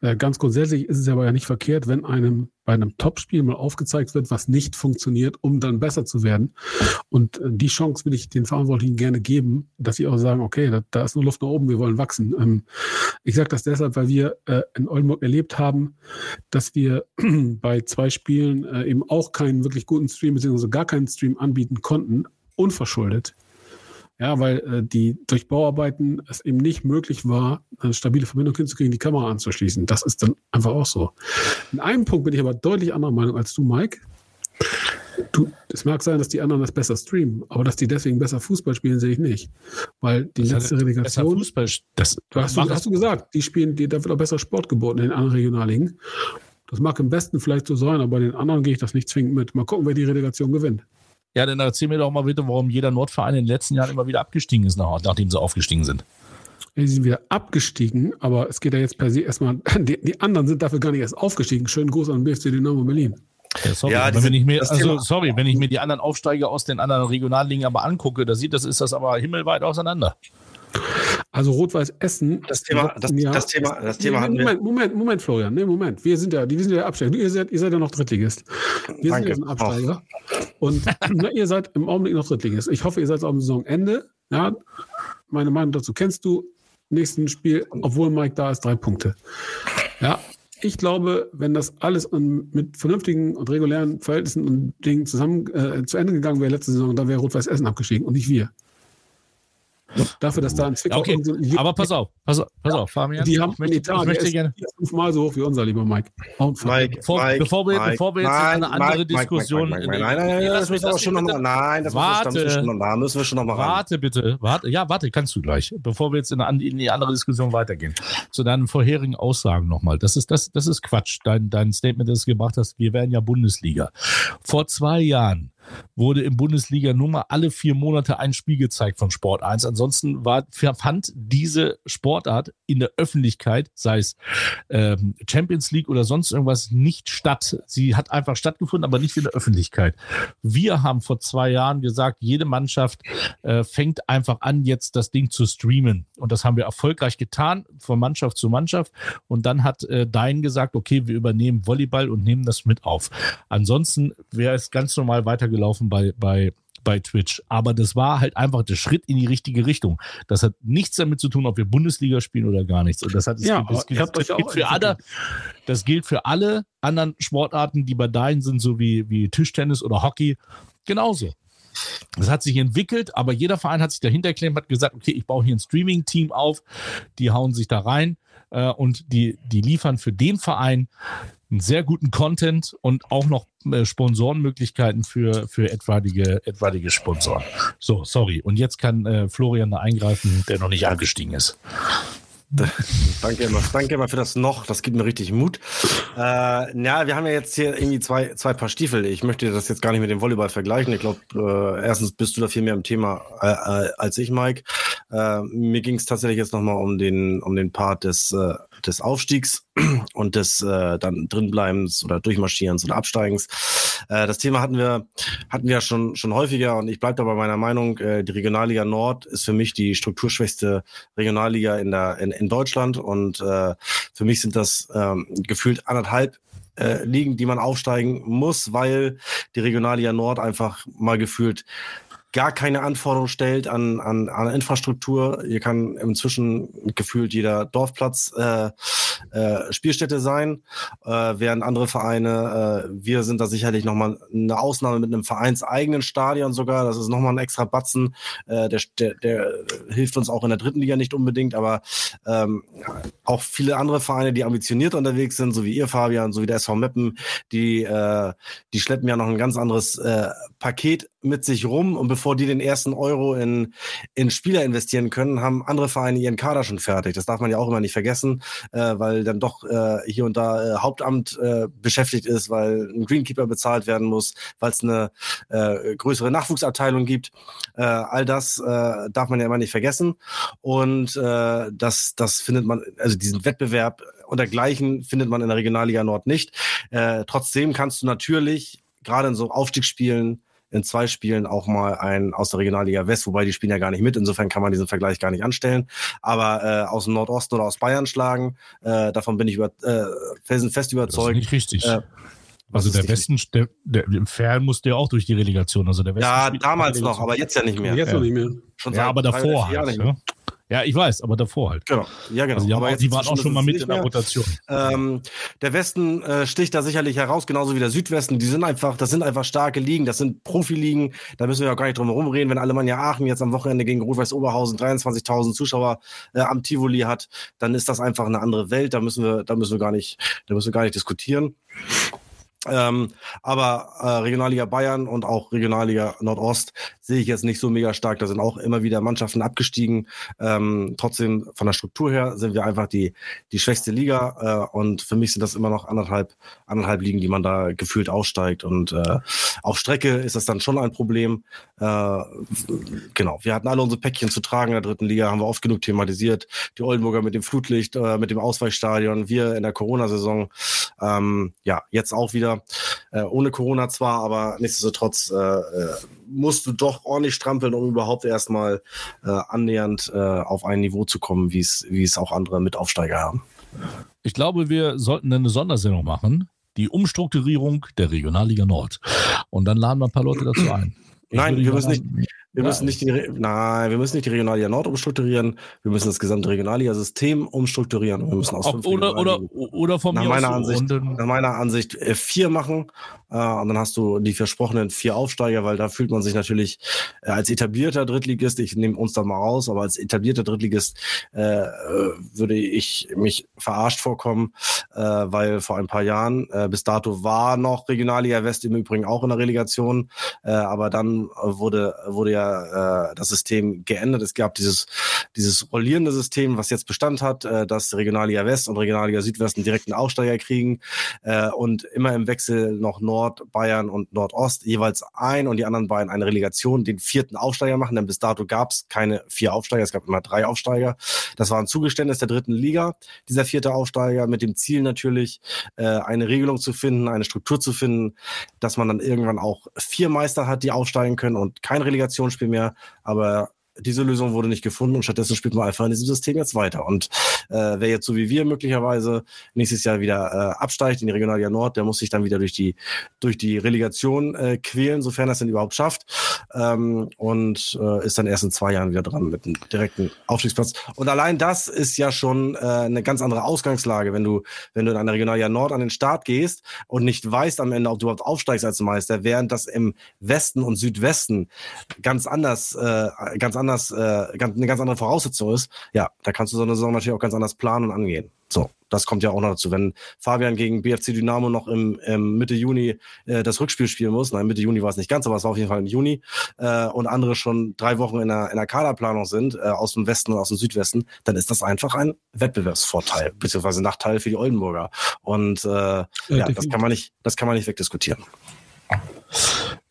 Äh, ganz grundsätzlich ist es aber ja nicht verkehrt, wenn einem bei einem Topspiel mal aufgezeigt wird, was nicht funktioniert, um dann besser zu werden. Und äh, die Chance will ich den Verantwortlichen gerne geben, dass sie auch sagen, okay, da, da ist nur Luft nach oben, wir wollen wachsen. Ähm, ich sage das deshalb, weil wir äh, in Oldenburg erlebt haben, dass wir bei zwei Spielen äh, eben auch keinen wirklich guten Stream beziehungsweise gar keinen Stream anbieten konnten, unverschuldet. Ja, weil äh, die durch Bauarbeiten es eben nicht möglich war, eine stabile Verbindung hinzukriegen, die Kamera anzuschließen. Das ist dann einfach auch so. In einem Punkt bin ich aber deutlich anderer Meinung als du, Mike. Du, es mag sein, dass die anderen das besser streamen, aber dass die deswegen besser Fußball spielen, sehe ich nicht. Weil die Das letzte Relegation, Fußball, das, du hast, du, hast du gesagt, die spielen, die, da wird auch besser Sport geboten in den anderen Regionalligen. Das mag im Besten vielleicht so sein, aber bei den anderen gehe ich das nicht zwingend mit. Mal gucken, wer die Relegation gewinnt. Ja, dann erzähl mir doch mal bitte, warum jeder Nordverein in den letzten Jahren immer wieder abgestiegen ist, nach, nachdem sie aufgestiegen sind. Die sind wieder abgestiegen, aber es geht ja jetzt per se erstmal, die, die anderen sind dafür gar nicht erst aufgestiegen. Schönen Gruß an BFC Dynamo Berlin. Ja, sorry, Ja, wenn ich mir, also, sorry, wenn ich mir die anderen Aufsteiger aus den anderen Regionalligen aber angucke, da sieht das, ist das aber himmelweit auseinander. Also Rot-Weiß Essen. Das Thema- das- das Thema- das Thema hatten wir- Moment, Moment, Moment, Florian, nee, Moment. Wir sind ja, die, wir sind ja Absteiger. Ihr seid, ihr seid ja noch Drittligist. Wir Danke. sind ja ein Absteiger. Und na, ihr seid im Augenblick noch Drittligist. Ich hoffe, ihr seid am Saisonende. Ja, meine Meinung dazu kennst du. Nächsten Spiel, obwohl Mike da ist, drei Punkte. Ja, ich glaube, wenn das alles mit vernünftigen und regulären Verhältnissen und Dingen zusammen äh, zu Ende gegangen wäre letzte Saison, dann wäre Rot-Weiß Essen abgestiegen und nicht wir. Dafür, dass da ein Zwickau okay, so- aber pass auf, pass auf, pass auf, Fabian. die haben ich möchte, in Italien ich möchte gerne, fünfmal so hoch wie unser, lieber Mike. Und Mike, Bevor- Mike, bevor wir- Mike, bevor wir jetzt in nein, eine andere Mike, Mike, Diskussion- Mike, Mike, Nein, nein, nein, lass das müssen wir schon mich noch bitte- mal, nein, das Warte. schon noch, da müssen wir schon noch mal ran. Warte bitte, warte, ja, warte, kannst du gleich, bevor wir jetzt in, eine, in die andere Diskussion weitergehen. Zu deinen vorherigen Aussagen nochmal. Das ist, das, das ist Quatsch. Dein, dein Statement, das du gebracht hast, wir wären ja Bundesliga. Vor zwei Jahren wurde im Bundesliga nur mal alle vier Monate ein Spiel gezeigt von Sport 1. Ansonsten war, fand diese Sportart in der Öffentlichkeit, sei es ähm, Champions League oder sonst irgendwas, nicht statt. Sie hat einfach stattgefunden, aber nicht in der Öffentlichkeit. Wir haben vor zwei Jahren gesagt, jede Mannschaft äh, fängt einfach an, jetzt das Ding zu streamen. Und das haben wir erfolgreich getan, von Mannschaft zu Mannschaft. Und dann hat äh, Dein gesagt, okay, wir übernehmen Volleyball und nehmen das mit auf. Ansonsten wäre es ganz normal weitergelaufen bei, bei, bei Twitch. Aber das war halt einfach der Schritt in die richtige Richtung. Das hat nichts damit zu tun, ob wir Bundesliga spielen oder gar nichts. Und das hat Ja, das, das gilt für alle, das gilt für alle anderen Sportarten, die bei Dein sind, so wie, wie Tischtennis oder Hockey. Genauso. Das hat sich entwickelt, aber jeder Verein hat sich dahinter geklemmt, hat gesagt, okay, ich baue hier ein Streaming-Team auf, die hauen sich da rein äh, und die, die liefern für den Verein einen sehr guten Content und auch noch äh, Sponsorenmöglichkeiten für, für etwaige, etwaige Sponsoren. So, sorry. Und jetzt kann äh, Florian da eingreifen, der noch nicht angestiegen ist. Danke immer, danke immer für das noch. Das gibt mir richtig Mut. Äh, ja, wir haben ja jetzt hier irgendwie zwei, zwei Paar Stiefel. Ich möchte das jetzt gar nicht mit dem Volleyball vergleichen. Ich glaube, äh, erstens bist du da viel mehr im Thema äh, äh, als ich, Mike. Äh, mir ging es tatsächlich jetzt nochmal um den, um den Part des, äh, des Aufstiegs und des äh, dann drinbleibens oder Durchmarschierens oder Absteigens. Äh, das Thema hatten wir, hatten wir schon, schon häufiger und ich bleibe da bei meiner Meinung, äh, die Regionalliga Nord ist für mich die strukturschwächste Regionalliga in, der, in, in Deutschland und äh, für mich sind das ähm, gefühlt anderthalb äh, Ligen, die man aufsteigen muss, weil die Regionalliga Nord einfach mal gefühlt gar keine Anforderung stellt an, an, an Infrastruktur. Hier kann inzwischen gefühlt jeder Dorfplatz äh, äh, Spielstätte sein, äh, während andere Vereine, äh, wir sind da sicherlich nochmal eine Ausnahme mit einem vereinseigenen Stadion sogar. Das ist nochmal ein extra Batzen. Äh, der, der, der hilft uns auch in der dritten Liga nicht unbedingt, aber ähm, auch viele andere Vereine, die ambitioniert unterwegs sind, so wie ihr, Fabian, so wie der SV Meppen, die, äh, die schleppen ja noch ein ganz anderes äh, Paket mit sich rum und bevor die den ersten Euro in, in Spieler investieren können, haben andere Vereine ihren Kader schon fertig. Das darf man ja auch immer nicht vergessen, äh, weil dann doch äh, hier und da äh, Hauptamt äh, beschäftigt ist, weil ein Greenkeeper bezahlt werden muss, weil es eine äh, größere Nachwuchsabteilung gibt. Äh, all das äh, darf man ja immer nicht vergessen. Und äh, das, das findet man, also diesen Wettbewerb und dergleichen findet man in der Regionalliga Nord nicht. Äh, trotzdem kannst du natürlich gerade in so Aufstiegsspielen in zwei Spielen auch mal einen aus der Regionalliga West, wobei die spielen ja gar nicht mit. Insofern kann man diesen Vergleich gar nicht anstellen. Aber äh, aus dem Nordosten oder aus Bayern schlagen, äh, davon bin ich über, äh, fest Das ist überzeugt. nicht richtig. Äh, also der Westen, der, der, im Fern musste ja auch durch die Relegation. Also der Westen Ja, damals noch, aber jetzt ja nicht mehr. Jetzt Ja. noch nicht mehr. Schon Ja, aber davor halt. nicht mehr. Ne? Ja, ich weiß, aber davor halt. Genau, ja genau. Also die, haben die waren auch schon mal mit in der. Rotation. Ähm, der Westen äh, sticht da sicherlich heraus, genauso wie der Südwesten. Die sind einfach, das sind einfach starke Ligen, das sind Profiligen. Da müssen wir auch gar nicht drum herum reden. Wenn Alemannia Aachen jetzt am Wochenende gegen Rot-Weiß Oberhausen 23.000 Zuschauer äh, am Tivoli hat, dann ist das einfach eine andere Welt. Da müssen wir, da müssen wir gar nicht, da müssen wir gar nicht diskutieren. Ähm, aber äh, Regionalliga Bayern und auch Regionalliga Nordost sehe ich jetzt nicht so mega stark. Da sind auch immer wieder Mannschaften abgestiegen. Ähm, trotzdem von der Struktur her sind wir einfach die, die schwächste Liga. Äh, und für mich sind das immer noch anderthalb, anderthalb Ligen, die man da gefühlt aussteigt. Und äh, auf Strecke ist das dann schon ein Problem. Äh, genau, wir hatten alle unsere Päckchen zu tragen in der dritten Liga, haben wir oft genug thematisiert. Die Oldenburger mit dem Flutlicht, äh, mit dem Ausweichstadion, wir in der Corona-Saison. Ähm, ja, jetzt auch wieder äh, ohne Corona zwar, aber nichtsdestotrotz äh, äh, musst du doch ordentlich strampeln, um überhaupt erstmal äh, annähernd äh, auf ein Niveau zu kommen, wie es auch andere Mitaufsteiger haben. Ich glaube, wir sollten eine Sondersendung machen. Die Umstrukturierung der Regionalliga Nord. Und dann laden wir ein paar Leute dazu ein. Nein, wir müssen sagen, Wir Ja. müssen nicht die, nein, wir müssen nicht die Regionalliga Nord umstrukturieren. Wir müssen das gesamte Regionalliga-System umstrukturieren. Wir müssen aus Ob, fünf oder, oder, oder von nach meiner. Ansicht, nach meiner Ansicht äh, vier machen. Äh, und dann hast du die versprochenen vier Aufsteiger, weil da fühlt man sich natürlich äh, als etablierter Drittligist, ich nehme uns da mal raus, aber als etablierter Drittligist äh, äh, würde ich mich verarscht vorkommen, äh, weil vor ein paar Jahren, äh, bis dato war noch Regionalliga West im Übrigen auch in der Relegation, äh, aber dann wurde, wurde ja äh, das System geändert. Es gab dieses, dieses rollierende System, was jetzt Bestand hat, äh, dass Regionalliga West und Regionalliga Südwesten direkten Aufsteiger kriegen äh, und immer im Wechsel noch Nord, Bayern und Nordost jeweils ein und die anderen beiden eine Relegation, den vierten Aufsteiger machen, denn bis dato gab es keine vier Aufsteiger, es gab immer drei Aufsteiger. Das war ein Zugeständnis der dritten Liga, dieser vierte Aufsteiger, mit dem Ziel natürlich, äh, eine Regelung zu finden, eine Struktur zu finden, dass man dann irgendwann auch vier Meister hat, die aufsteigen können und kein Relegationsspiel mehr, aber diese Lösung wurde nicht gefunden und stattdessen spielt man einfach in diesem System jetzt weiter. Und äh, wer jetzt so wie wir möglicherweise nächstes Jahr wieder äh, absteigt in die Regionalliga Nord, der muss sich dann wieder durch die durch die Relegation äh, quälen, sofern er es denn überhaupt schafft. Ähm, und äh, ist dann erst in zwei Jahren wieder dran mit einem direkten Aufstiegsplatz. Und allein das ist ja schon äh, eine ganz andere Ausgangslage, wenn du, wenn du in einer Regionalliga Nord an den Start gehst und nicht weißt am Ende, ob du überhaupt aufsteigst als Meister, während das im Westen und Südwesten ganz anders, äh, ganz anders, äh, ganz, eine ganz andere Voraussetzung ist, ja, da kannst du so eine Saison natürlich auch ganz anders planen und angehen. So, das kommt ja auch noch dazu. Wenn Fabian gegen BFC Dynamo noch im, im Mitte Juni äh, das Rückspiel spielen muss, nein, Mitte Juni war es nicht ganz, aber es war auf jeden Fall im Juni, äh, und andere schon drei Wochen in der, in der Kaderplanung sind, äh, aus dem Westen und aus dem Südwesten, dann ist das einfach ein Wettbewerbsvorteil, beziehungsweise Nachteil für die Oldenburger. Und äh, ja, das kann man nicht, das kann man nicht wegdiskutieren.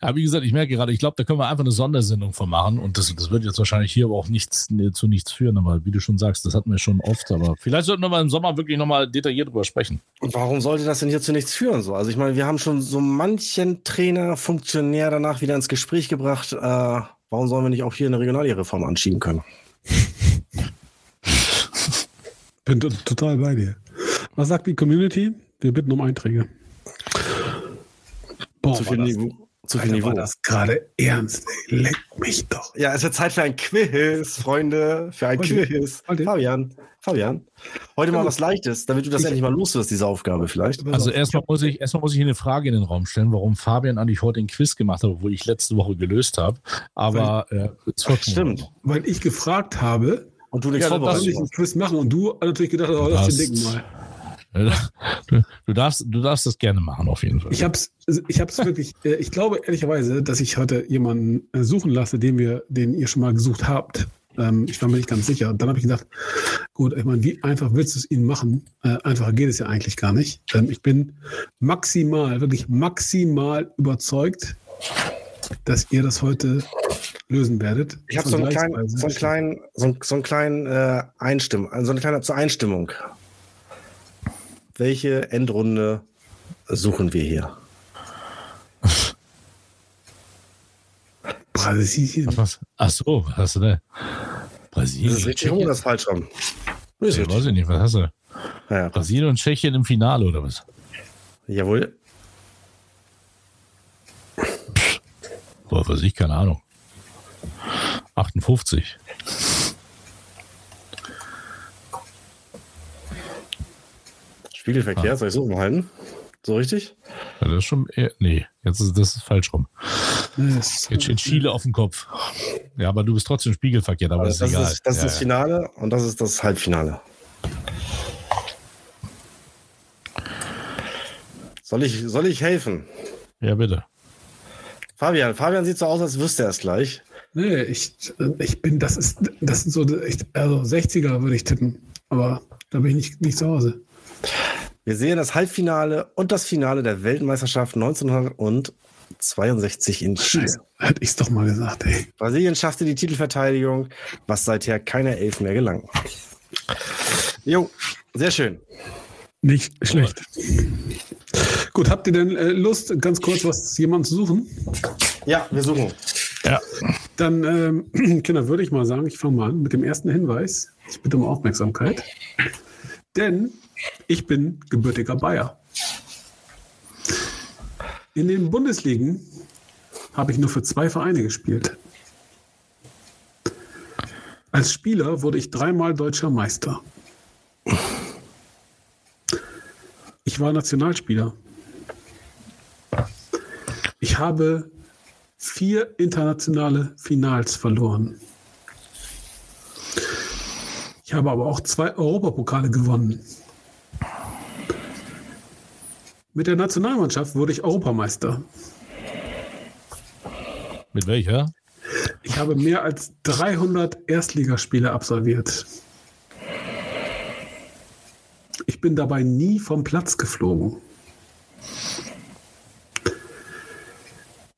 Ja, wie gesagt, ich merke gerade, ich glaube, da können wir einfach eine Sondersendung von machen. Und das, das wird jetzt wahrscheinlich hier aber auch nichts, nee, zu nichts führen. Aber wie du schon sagst, das hatten wir schon oft. Aber vielleicht sollten wir mal im Sommer wirklich nochmal detailliert drüber sprechen. Und warum sollte das denn hier zu nichts führen? So? Also ich meine, wir haben schon so manchen Trainer, Funktionär danach wieder ins Gespräch gebracht. Äh, warum sollen wir nicht auch hier eine Regionalliga-Reform anschieben können? Bin to- total bei dir. Was sagt die Community? Wir bitten um Einträge. Boah, zu viel Niveau. Zu viel Alter, Niveau. war das gerade ernst, ey. Leck mich doch. Ja, es wird Zeit für ein Quiz, Freunde. Für ein Heute. Quiz. Heute. Fabian, Fabian. Heute mal was Leichtes, damit du das Ich- endlich mal los wirst, diese Aufgabe vielleicht. Also erstmal muss ich erstmal muss ich hier eine Frage in den Raum stellen, warum Fabian eigentlich heute ein Quiz gemacht hat, wo ich letzte Woche gelöst habe. Aber äh, es folgt noch. Stimmt. Weil ich gefragt habe, Und du nichts Ja, das- soll vorbereitet ich ein hast. Quiz machen und du natürlich gedacht, oh, lass den Das- dicken mal. Du, du, darfst, du darfst das gerne machen, auf jeden Fall. Ich hab's, ich hab's wirklich, äh, ich glaube ehrlicherweise, dass ich heute jemanden äh, suchen lasse, den wir, den ihr schon mal gesucht habt. Ähm, Ich war mir nicht ganz sicher. Und dann habe ich gedacht, gut, ich meine, wie einfach willst du es ihnen machen? Äh, Einfacher geht es ja eigentlich gar nicht. Ähm, Ich bin maximal, wirklich maximal überzeugt, dass ihr das heute lösen werdet. Ich habe so einen kleinen, so einen kleinen, so einen, so einen kleinen äh, Einstimmung, so eine kleine zur Einstimmung. Welche Endrunde suchen wir hier? Brasilien. Was? Ach so, was hast du denn? Brasilien. Das ist richtig rum oder das ist falsch rum? Nee, richtig. weiß ich nicht, was hast du? Ja, Brasilien und Tschechien im Finale oder was? jawohl. Boah, weiß ich, keine Ahnung. 58. Spiegelverkehr, soll ich so halten? So richtig? Ja, das ist schon, eher, nee, jetzt ist das ist falsch rum. Jetzt steht Chile auf dem Kopf. Ja, aber du bist trotzdem spiegelverkehrt, aber das das ist egal. ist, das, ist ja, das Finale und das ist das Halbfinale. Soll ich, soll ich helfen? ja. bitte. Fabian, Fabian sieht so aus, als wüsste er es gleich. Nee, ich, ich bin, das ist, das sind so, echt, also 60er würde ich tippen. Aber da bin ich nicht, nicht zu Hause. Wir sehen das Halbfinale und das Finale der Weltmeisterschaft 1962 in Chile. Scheiße, hätte ich es doch mal gesagt, ey. Brasilien schaffte die Titelverteidigung, was seither keiner Elf mehr gelang. Jo, sehr schön. Nicht schlecht. Gut, habt ihr denn äh, Lust, ganz kurz was jemanden zu suchen? Ja, wir suchen. Ja, Dann, ähm, Kinder, würde ich mal sagen, ich fange mal an mit dem ersten Hinweis. Ich bitte um Aufmerksamkeit. Denn ich bin gebürtiger Bayer. In den Bundesligen habe ich nur für zwei Vereine gespielt. Als Spieler wurde ich dreimal deutscher Meister. Ich war Nationalspieler. Ich habe vier internationale Finals verloren. Ich habe aber auch zwei Europapokale gewonnen. Mit der Nationalmannschaft wurde ich Europameister. mit welcher? Ich habe mehr als 300 Erstligaspiele absolviert. Ich bin dabei nie vom Platz geflogen.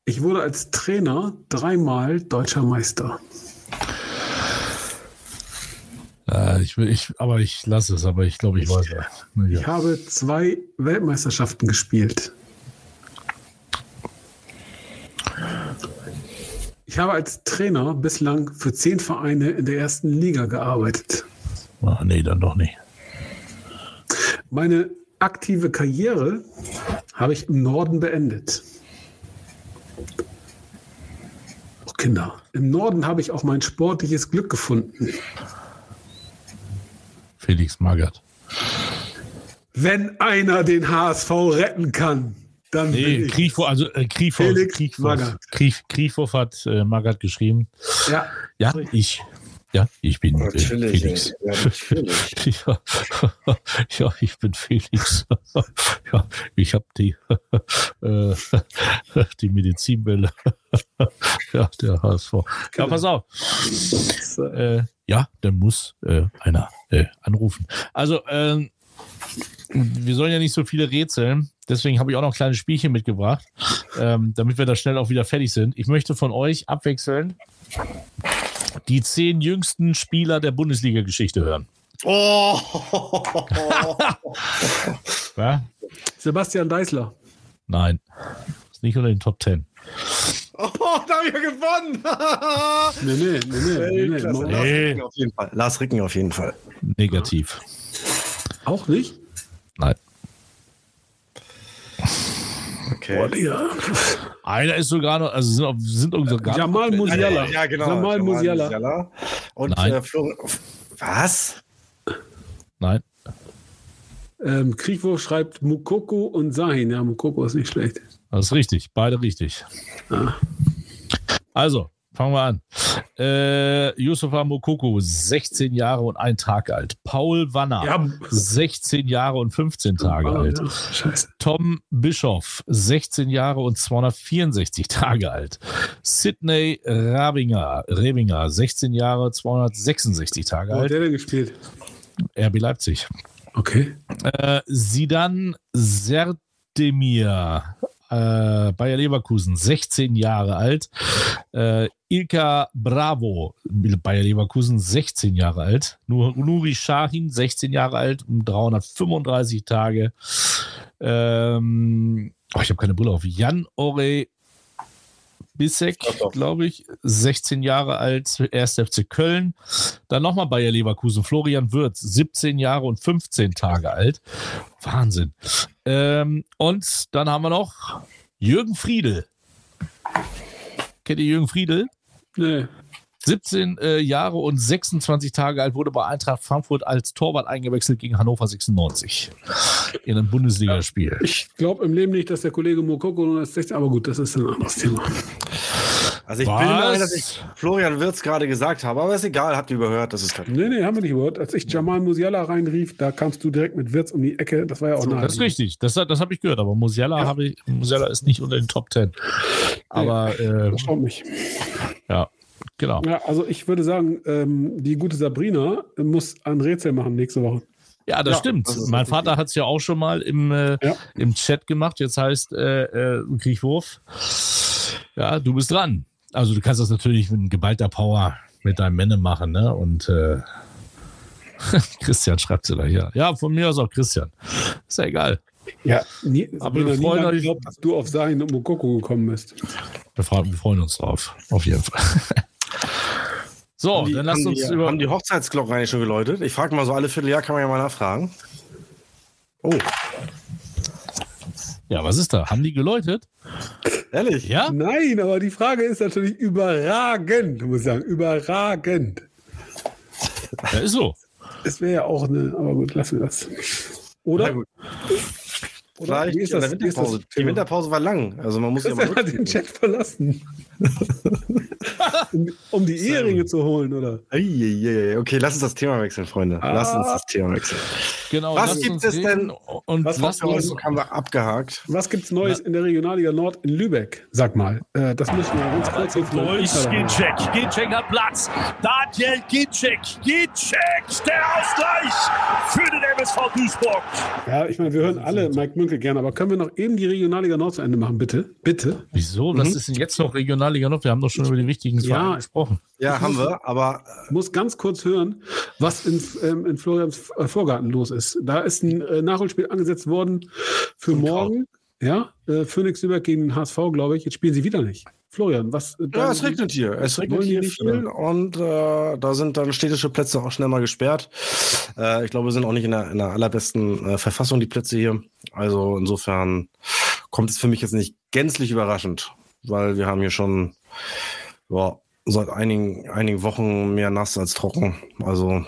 Ich wurde als Trainer dreimal deutscher Meister. Äh, ich ich, aber ich lasse es, aber ich glaube, ich weiß es. Ich habe zwei Weltmeisterschaften gespielt. Ich habe als Trainer bislang für zehn Vereine in der ersten Liga gearbeitet. Ah, nee, dann doch nicht. Meine aktive Karriere habe ich im Norden beendet. Oh Kinder, im Norden habe ich auch mein sportliches Glück gefunden. Felix Magath. Wenn einer den HSV retten kann, dann Nee, bin ich. Krieghoff, also äh, Krieghoff, Felix Krieghoff, Magath. Krieg, Krieghoff hat äh, Magath geschrieben. Ja, Ja, ich. Ja, ich bin äh, Natürlich. Felix. Ja, natürlich. Ja, ja, ich bin Felix. Ja, ich habe die, äh, die Medizinbälle. Ja, der HSV. Ja, pass auf. Äh, ja, dann muss äh, einer äh, anrufen. Also, ähm, wir sollen ja nicht so viele rätseln. Deswegen habe ich auch noch ein kleines Spielchen mitgebracht, ähm, damit wir da schnell auch wieder fertig sind. Ich möchte von euch abwechselnd die zehn jüngsten Spieler der Bundesliga-Geschichte hören. Oh! Sebastian Deißler. Nein. Ist nicht unter den Top Ten. Oh, da habe ich ja gewonnen! Nee, nee, nee, nee, nee, nee. Lars Nee. Ricken auf jeden Fall. Lars Ricken auf jeden Fall. Negativ. Auch nicht? Nein. Okay. Boah, Digga. Einer ist sogar noch, also sind, sind sogar. Jamal Musiala. Ja, genau. Jamal Musiala. Musiala. Und Nein. äh, Flor Was? Nein. Ähm, Kriegwurf schreibt Mukoko und Sahin. Ja, Mukoko ist nicht schlecht. Das ist richtig. Beide richtig. Also, fangen wir an. Äh, Yusufa Mokoko, 16 Jahre und ein Tag alt. Paul Wanner, Ja, 16 Jahre und 15 Tage ah, alt. ja. Tom Bischoff, 16 Jahre und 264 Tage alt. Sidney Rabinger, Rebinger, 16 Jahre, 266 Tage Wo hat alt. der denn gespielt? RB Leipzig. Okay. Äh, Sidan Serdemir, äh, Bayer Leverkusen, 16 Jahre alt. Äh, Ilka Bravo, Bayer Leverkusen, 16 Jahre alt. Nur Nuri Shahin, 16 Jahre alt, um 335 Tage. Ähm, oh, ich habe keine Brille auf. Jan Ore Bissek, glaube ich, 16 Jahre alt, 1. FC Köln. Dann nochmal Bayer Leverkusen, Florian Würz, 17 Jahre und 15 Tage alt. Wahnsinn. Ähm, und dann haben wir noch Jürgen Friedel. Kennt ihr Jürgen Friedel? Nee. 17 äh, Jahre und 26 Tage alt, wurde bei Eintracht Frankfurt als Torwart eingewechselt gegen Hannover 96 in einem Bundesligaspiel. Ich glaube im Leben nicht, dass der Kollege Mokoko nur das 16, aber gut, das ist ein anderes Thema. Also ich Was? bin mir ein, dass ich Florian Wirz gerade gesagt habe, aber ist egal, habt ihr überhört, das ist kein Nee, nee, haben wir nicht gehört. Als ich Jamal Musiala reinrief, da kamst du direkt mit Wirtz um die Ecke. Das war ja auch nah. Das ist richtig, das, das habe ich gehört, aber Musiala, Ja. habe ich, Musiala ist nicht unter den Top 10. Aber äh, Das schaut mich. ja, genau. Ja, also ich würde sagen, ähm, die gute Sabrina muss ein Rätsel machen nächste Woche. Ja, das Ja, stimmt. das mein. Vater hat es ja auch schon mal im, äh, Ja. im Chat gemacht. Jetzt heißt äh, äh, Kriegwurf. Ja, du bist dran. Also du kannst das natürlich mit geballter Power mit deinem Männer machen, ne? Und äh, Christian schreibt sie da hier. Ja, von mir aus auch Christian. Ist ja egal. Ja, nie, Aber wir freuen glaubt, dass du auf Sein und Mokoko gekommen bist. Wir, wir freuen uns drauf. Auf jeden Fall. so, die, dann lasst uns die, über. haben die Hochzeitsglocken eigentlich schon geläutet? Ich frage mal so alle Vierteljahr, kann man ja mal nachfragen. Oh, Ja, was ist da? Haben die geläutet? ehrlich? Ja? Nein, aber die Frage ist natürlich überragend, muss ich sagen. Überragend. Ja, ist so. Es wäre ja auch eine, aber gut, lassen wir das. Na Oder? Oder? Vielleicht Wie ist das, der wie ist das Winterpause. Die? Winterpause war lang. Also man muss ja mal den Chat verlassen. um, um die Eheringe zu holen, oder? Eieiei. Okay, lass uns das Thema wechseln, Freunde. Lass uns das Thema wechseln. Genau. Was gibt uns es denn- Und Was für uns, uns haben wir abgehakt? Was gibt's Neues in der Regionalliga Nord in Lübeck? Sag mal. Äh, das müssen wir ganz kurz mal Ginczek, Ginczek hat Platz. Daniel Ginczek, Ginczek, der Ausgleich für den MSV Duisburg. Ja, ich meine, wir hören alle Mike Münkel gerne, aber können wir noch eben die Regionalliga Nord zu Ende machen, bitte? Bitte? Wieso? Was ist denn jetzt noch Regionalliga noch? Wir haben doch schon über die wichtigen Ja. Vereine gesprochen. Ja, haben wir, aber Ich muss ganz kurz hören, was in, ähm, in Florians äh, Vorgarten los ist. Da ist ein äh, Nachholspiel angesetzt worden für morgen. Ja, äh, Phoenix Lübeck gegen den HSV, glaube ich. Jetzt spielen sie wieder nicht. Florian, was? äh, ja, es regnet hier. Es regnet hier nicht, viel und äh, da sind dann städtische Plätze auch schnell mal gesperrt. Äh, ich glaube, wir sind auch nicht in der, in der allerbesten äh, Verfassung, die Plätze hier. Also insofern kommt es für mich jetzt nicht gänzlich überraschend, weil wir haben hier schon ja, seit einigen, einigen Wochen mehr nass als trocken. Also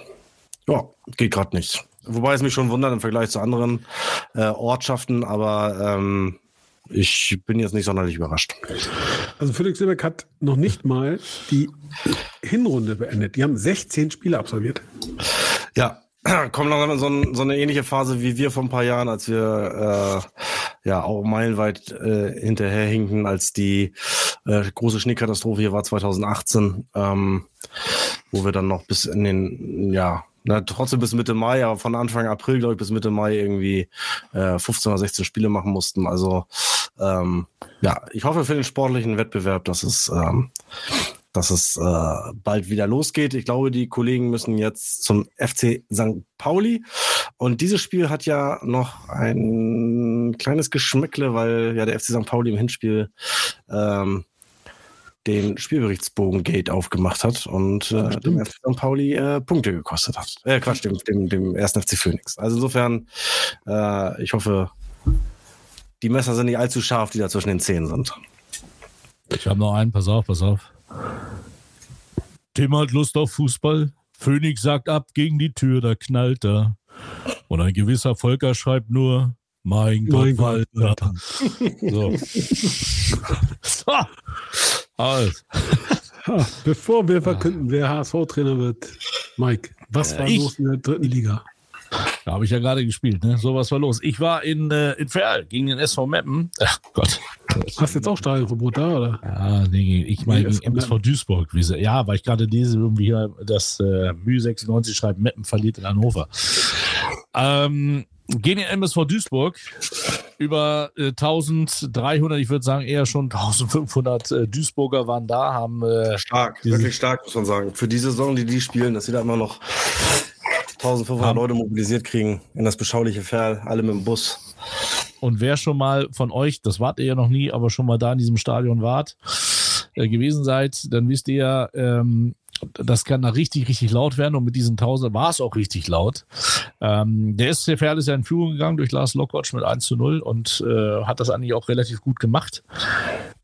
ja, geht gerade nicht. Wobei es mich schon wundert im Vergleich zu anderen äh, Ortschaften, aber ähm, ich bin jetzt nicht sonderlich überrascht. Also Phoenix Lübeck hat noch nicht mal die Hinrunde beendet. Die haben 16 Spiele absolviert. Ja, kommen langsam in so, ein, so eine ähnliche Phase wie wir vor ein paar Jahren, als wir äh, ja auch meilenweit äh, hinterherhinken, als die äh, große Schneekatastrophe hier war 2018, ähm, wo wir dann noch bis in den, ja, na, trotzdem bis Mitte Mai, aber von Anfang April, glaube ich, bis Mitte Mai irgendwie äh, 15 oder 16 Spiele machen mussten. Also ähm, ja, ich hoffe für den sportlichen Wettbewerb, dass es ähm, dass es äh, bald wieder losgeht. Ich glaube, die Kollegen müssen jetzt zum FC St. Pauli. Und dieses Spiel hat ja noch ein kleines Geschmäckle, weil ja der FC St. Pauli im Hinspiel ähm, den Spielberichtsbogen-Gate aufgemacht hat und äh, dem FC St. Pauli äh, Punkte gekostet hat. Äh, Quatsch, dem, dem, dem ersten FC Phoenix. Also insofern, äh, ich hoffe, die Messer sind nicht allzu scharf, die da zwischen den Zähnen sind. Ich habe noch einen, pass auf, pass auf. Tim hat Lust auf Fußball. Phoenix sagt ab gegen die Tür, da knallt er. Und ein gewisser Volker schreibt nur, mein Gott, Mein Gott, Walter. So. so. Ha, bevor wir verkünden, wer HSV-Trainer wird, Mike, was war ich. los in der dritten Liga? Da habe ich ja gerade gespielt, ne? So was war los. Ich war in, äh, in Ferl gegen den SV Meppen. Ach Gott. Hast du jetzt auch Stadionverbot da, oder? Ja, nee, ich meine Nee, gegen SV MSV Duisburg. Wie sie, ja, weil ich gerade lese, irgendwie hier, das äh, Mü 96 schreibt, Meppen verliert in Hannover. Ähm, gegen den MSV Duisburg über äh, 1300, ich würde sagen eher schon 1500 äh, Duisburger waren da, haben äh, Stark, Diese- wirklich stark, muss man sagen. Für die Saison, die die spielen, dass sie da immer noch 1500 Haben- Leute mobilisiert kriegen in das beschauliche Ferl, alle mit dem Bus. Und wer schon mal von euch, das wart ihr ja noch nie, aber schon mal da in diesem Stadion wart, äh, gewesen seid, dann wisst ihr ja, ähm, das kann da richtig, richtig laut werden und mit diesen Tausend war es auch richtig laut. Ähm, der SC Verl ist ja in Führung gegangen durch Lars Lockwatch mit 1 zu 0 und äh, hat das eigentlich auch relativ gut gemacht.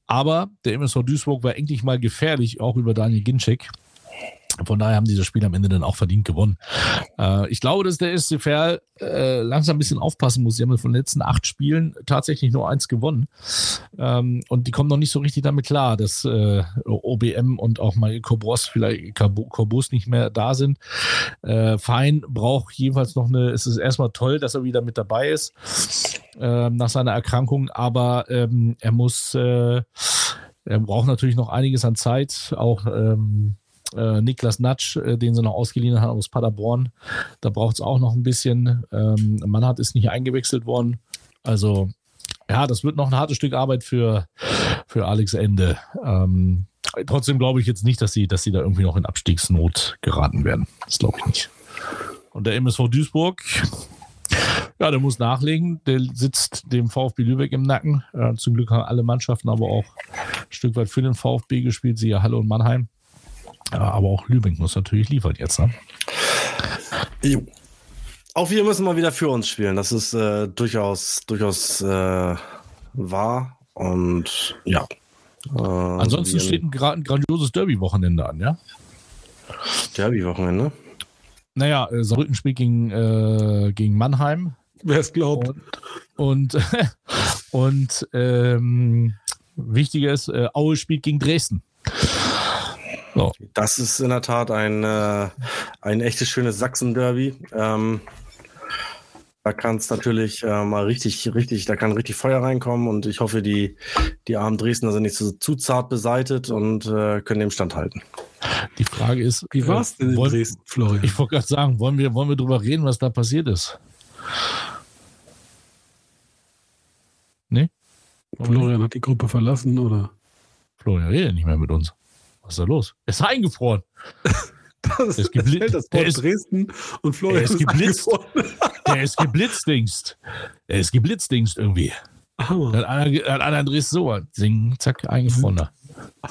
Aber der MSV Duisburg war endlich mal gefährlich, auch über Daniel Ginczek. Von daher haben diese Spiele am Ende dann auch verdient gewonnen. Äh, ich glaube, dass der SC Verl äh, langsam ein bisschen aufpassen muss. Sie haben von den letzten acht Spielen tatsächlich nur eins gewonnen. Ähm, und die kommen noch nicht so richtig damit klar, dass äh, OBM und auch mal Kobros, vielleicht Kobos nicht mehr da sind. Äh, Fein braucht jedenfalls noch eine, es ist erstmal toll, dass er wieder mit dabei ist ähm, nach seiner Erkrankung, aber ähm, er muss, äh, er braucht natürlich noch einiges an Zeit, auch ähm, äh, Niklas Natsch, äh, den sie noch ausgeliehen haben aus Paderborn. Da braucht es auch noch ein bisschen. Ähm, Mannhardt ist nicht eingewechselt worden. Also, ja, das wird noch ein hartes Stück Arbeit für, für Alex Ende. Ähm, trotzdem glaube ich jetzt nicht, dass sie, dass sie da irgendwie noch in Abstiegsnot geraten werden. Das glaube ich nicht. Und der MSV Duisburg, ja, der muss nachlegen. Der sitzt dem VfB Lübeck im Nacken. Äh, zum Glück haben alle Mannschaften aber auch ein Stück weit für den VfB gespielt, siehe Halle und Mannheim. Aber auch Lübeck muss natürlich liefern jetzt. Ne? Jo. Auch wir müssen mal wieder für uns spielen. Das ist äh, durchaus, durchaus äh, wahr. Und ja. Äh, Ansonsten steht ein, ein grandioses Derby-Wochenende an, ja? Derby-Wochenende? Naja, äh, Saarbrücken spielt gegen, äh, gegen Mannheim. Wer es glaubt. Und, und, und ähm, wichtiger ist, äh, Aue spielt gegen Dresden. So. Das ist in der Tat ein, äh, ein echtes schönes Sachsen-Derby. Ähm, da kann es natürlich äh, mal richtig, richtig, da kann richtig Feuer reinkommen und ich hoffe, die, die armen Dresdner sind nicht so, zu zart beseitet und äh, können dem standhalten. Die Frage ist, wie war es denn in wollen, Dresden, Florian? Ich wollte gerade sagen, wollen wir, wollen wir drüber reden, was da passiert ist? Nee? Florian hat die Gruppe verlassen, oder? Florian redet nicht mehr mit uns. Was ist da los? Er ist eingefroren. Das ist geblitzt. Das ist, Dresden und Florian ist, geblitzt. Der ist geblitzdingst. Der ist geblitzdingst irgendwie. Hammer. Hat einer, einer in Dresden so, sing, zack, eingefroren. Der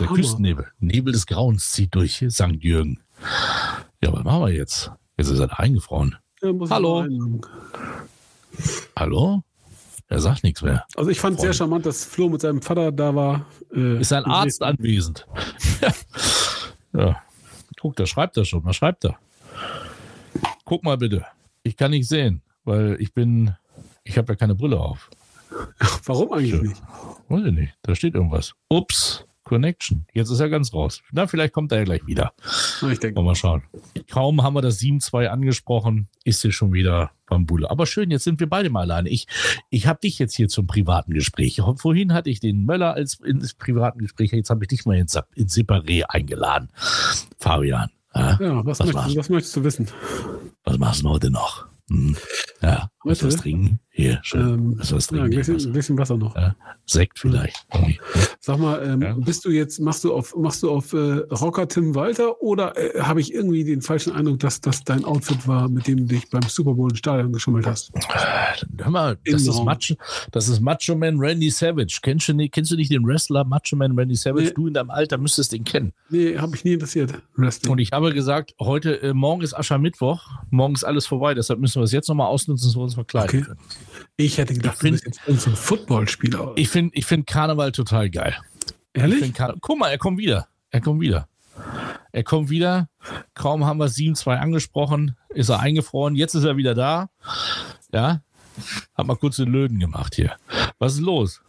Hammer. Küstennebel. Nebel des Grauens zieht durch St. Jürgen. Ja, was machen wir jetzt? Jetzt ist er eingefroren. Hallo. Hallo? Er sagt nichts mehr. Also ich fand es sehr charmant, dass Flo mit seinem Vater da war. Äh, ist ein Arzt anwesend. ja. Guck, da schreibt er schon. Was schreibt er? Guck mal bitte. Ich kann nicht sehen, weil ich bin, ich habe ja keine Brille auf. Warum eigentlich ja. nicht? Weiß ich nicht. Da steht irgendwas. Ups. Connection. Jetzt ist er ganz raus. Na, vielleicht kommt er ja gleich wieder. Ich denke. Mal schauen. Kaum haben wir das 7-2 angesprochen, ist er schon wieder beim Bulle. Aber schön, jetzt sind wir beide mal alleine. Ich, ich habe dich jetzt hier zum privaten Gespräch. Vorhin hatte ich den Möller als ins privaten Gespräch. Jetzt habe ich dich mal ins, ins Separé eingeladen. Fabian. Ja, ja was, was, möchtest, was möchtest du wissen? Was machst du heute noch? Hm. Ja, willst was trinken? Hier, schön. Ähm, was trinken? Ja, ein, bisschen, ein bisschen Wasser noch. Ja, Sekt vielleicht. Sag mal, ähm, ja. bist du jetzt, machst du auf, machst du auf äh, Rocker Tim Walter oder äh, habe ich irgendwie den falschen Eindruck, dass das dein Outfit war, mit dem du dich beim Super Bowl im Stadion geschummelt hast? Hör mal, das ist, Macho, das ist Macho Man Randy Savage. Kennst du, nicht, kennst du nicht den Wrestler Macho Man Randy Savage? Nee. Du in deinem Alter müsstest den kennen. Nee, habe ich nie interessiert. Wrestling. Und ich habe gesagt, heute, äh, morgen ist Aschermittwoch, morgen ist alles vorbei, deshalb müssen wir es jetzt nochmal ausnutzen, wir uns verkleiden okay. können. Ich hätte gedacht, ich find, du bist jetzt ein Footballspieler. Ich finde ich find Karneval total geil. Ehrlich? Guck mal, er kommt wieder. Er kommt wieder. Er kommt wieder. Kaum haben wir 7-2 angesprochen, ist er eingefroren. Jetzt ist er wieder da. Ja. Hat mal kurz den Löden gemacht hier. Was ist los?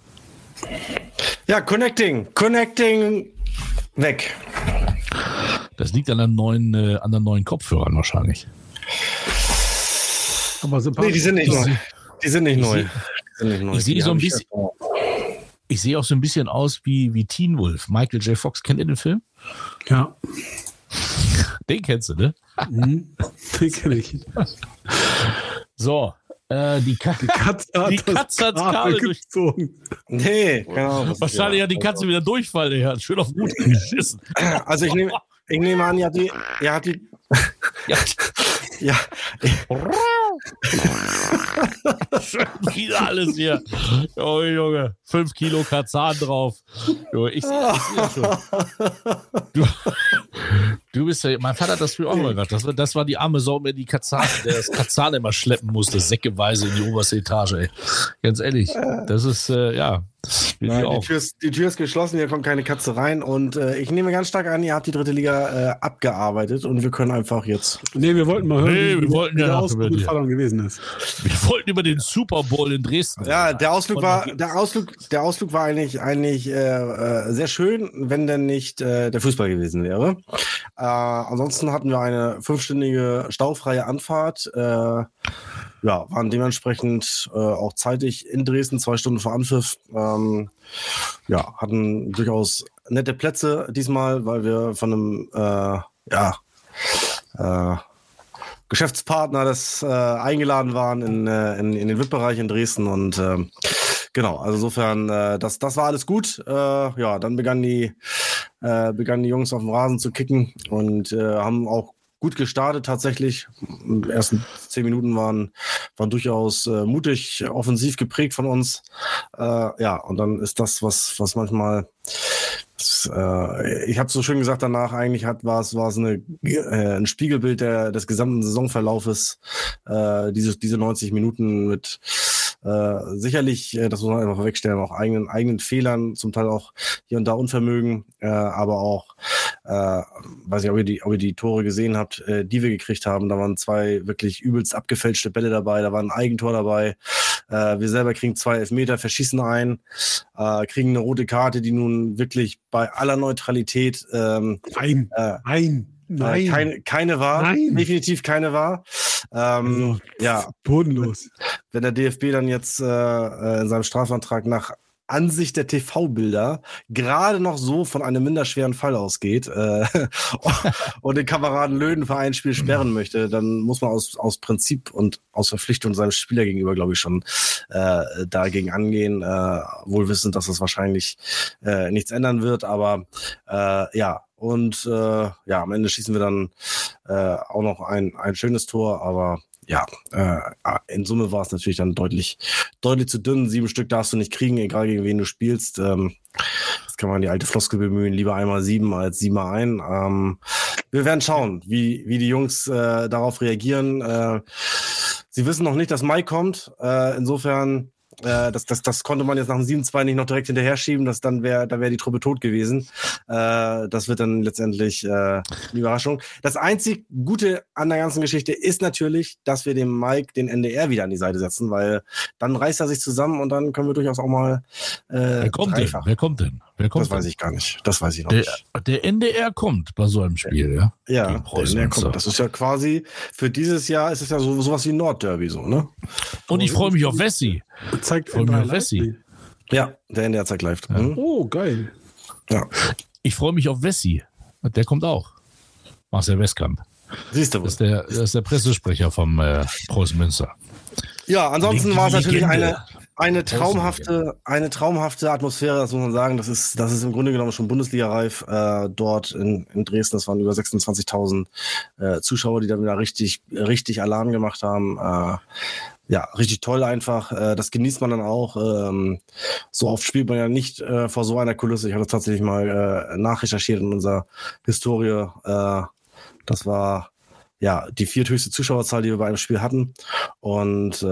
Ja, Connecting. Connecting weg. Das liegt an der neuen, äh, an der neuen Kopfhörern wahrscheinlich. Aber sympathisch. Nee, die sind nicht neu. Die sind nicht neu. Ich sehe so ein bisschen. Ich sehe auch so ein bisschen aus wie, wie Teen Wolf. Michael J. Fox, kennt ihr den Film? Ja. Den kennst du, ne? Mhm, den kenne ich. So, äh, die, Ka die Katze hat, die Katze hat Kabel durchgezogen. Nee, genau. Wahrscheinlich hat die Katze wieder Durchfall, der hat schön auf Mut geschissen. Also ich nehme ich nehm an, ja, die, ja, die, ja. ja. Schön wieder alles hier. Oh, Junge, fünf Kilo Kazan drauf. Junge, ich, ich, ja schon. Du, du bist ja, mein Vater hat das früher auch immer gemacht. Das, war- das war die arme Sau, der die Kazan, der das Kazan immer schleppen musste, säckeweise in die oberste Etage, ey. Ganz ehrlich, das ist, äh, ja, Nein, die. Tür ist, die Tür ist geschlossen, hier kommt keine Katze rein und äh, ich nehme ganz stark an, ihr habt die dritte Liga äh, abgearbeitet und wir können einfach jetzt. Nee, wir wollten mal hören, Nee, wie, wir wollten wie ja der Ausflug über mit Fallon gewesen ist. Wir wollten über den Super Bowl in Dresden. Ja, der Ausflug war, der Ausflug, der Ausflug war eigentlich, eigentlich äh, äh, sehr schön, wenn denn nicht äh, der Fußball gewesen wäre. Äh, ansonsten hatten wir eine fünfstündige staufreie Anfahrt. Äh, ja, waren dementsprechend äh, auch zeitig in Dresden, zwei Stunden vor Anpfiff. Ähm, ja, hatten durchaus nette Plätze diesmal, weil wir von einem äh, ja, äh, Geschäftspartner des äh, eingeladen waren in, in, in den VIP-Bereich in Dresden und ähm, genau, also insofern, äh, das, das war alles gut. Äh, ja, dann begannen die, äh, begannen die Jungs auf dem Rasen zu kicken und äh, haben auch gut gestartet tatsächlich. Die ersten zehn Minuten waren, waren durchaus äh, mutig, offensiv geprägt von uns. Äh, ja, und dann ist das, was, was manchmal äh, ich habe so schön gesagt danach, eigentlich hat war es war es äh, ein Spiegelbild der, des gesamten Saisonverlaufes, äh, diese, diese 90 Minuten mit äh, sicherlich, äh, das muss man einfach vorwegstellen, auch eigenen, eigenen Fehlern, zum Teil auch hier und da Unvermögen, äh, aber auch, äh, weiß nicht, ob ihr die, ob ihr die Tore gesehen habt, äh, die wir gekriegt haben. Da waren zwei wirklich übelst abgefälschte Bälle dabei, da war ein Eigentor dabei. Äh, wir selber kriegen zwei Elfmeter, verschießen ein, äh, kriegen eine rote Karte, die nun wirklich bei aller Neutralität ähm, Nein, äh, nein, nein. äh, keine, keine war. Nein. Definitiv keine war. Ähm, ja, Bodenlos. wenn der DFB dann jetzt äh, äh, in seinem Strafantrag nach Ansicht der TV-Bilder gerade noch so von einem minderschweren Fall ausgeht äh, und den Kameraden Löden für ein Spiel sperren möchte, dann muss man aus, aus Prinzip und aus Verpflichtung seinem Spieler gegenüber, glaube ich, schon äh, dagegen angehen, äh, wohl wissend, dass das wahrscheinlich äh, nichts ändern wird, aber äh, ja, und äh, ja, am Ende schießen wir dann äh, auch noch ein, ein schönes Tor, aber ja, äh, in Summe war es natürlich dann deutlich, deutlich zu dünn. Sieben Stück darfst du nicht kriegen, egal gegen wen du spielst. Ähm, das kann man die alte Floskel bemühen, lieber einmal sieben als siebenmal ein. Ähm, wir werden schauen, wie, wie die Jungs äh, darauf reagieren. Äh, sie wissen noch nicht, dass Mai kommt. Äh, insofern, äh, das, das, das konnte man jetzt nach dem 7-2 nicht noch direkt hinterher schieben. Das dann wäre, da wäre die Truppe tot gewesen. Äh, das wird dann letztendlich äh, eine Überraschung. Das einzig Gute an der ganzen Geschichte ist natürlich, dass wir dem Mike den NDR wieder an die Seite setzen, weil dann reißt er sich zusammen und dann können wir durchaus auch mal äh, Wer kommt denn? Wer kommt denn? Wer kommt Das weiß ich gar nicht. Das weiß ich noch Der, nicht. der NDR kommt bei so einem Spiel, ja? Ja, der Preußen NDR kommt. Das ist ja quasi für dieses Jahr ist es ja so sowas wie Nordderby so, ne? Und ich freue mich auf Wessi. Zeigt Von N3 mir live? Wessi. Ja, der NDR zeigt live. Mhm. Oh, geil. Ja. Ich freue mich auf Wessi. Der kommt auch. Marcel Westkamp. Siehst du wohl. Das ist der, das ist der Pressesprecher vom äh, Preußen Münster. Ja, ansonsten war es natürlich eine, eine traumhafte, eine traumhafte Atmosphäre, das muss man sagen. Das ist, das ist im Grunde genommen schon Bundesliga-reif äh, dort in, in Dresden. Das waren über 26.000 äh, Zuschauer, die dann wieder richtig, richtig Alarm gemacht haben. Äh, ja, richtig toll einfach. Äh, das genießt man dann auch. Ähm, so oft spielt man ja nicht äh, vor so einer Kulisse. Ich habe das tatsächlich mal äh, nachrecherchiert in unserer Historie. Das war ja die vierthöchste Zuschauerzahl, die wir bei einem Spiel hatten. Und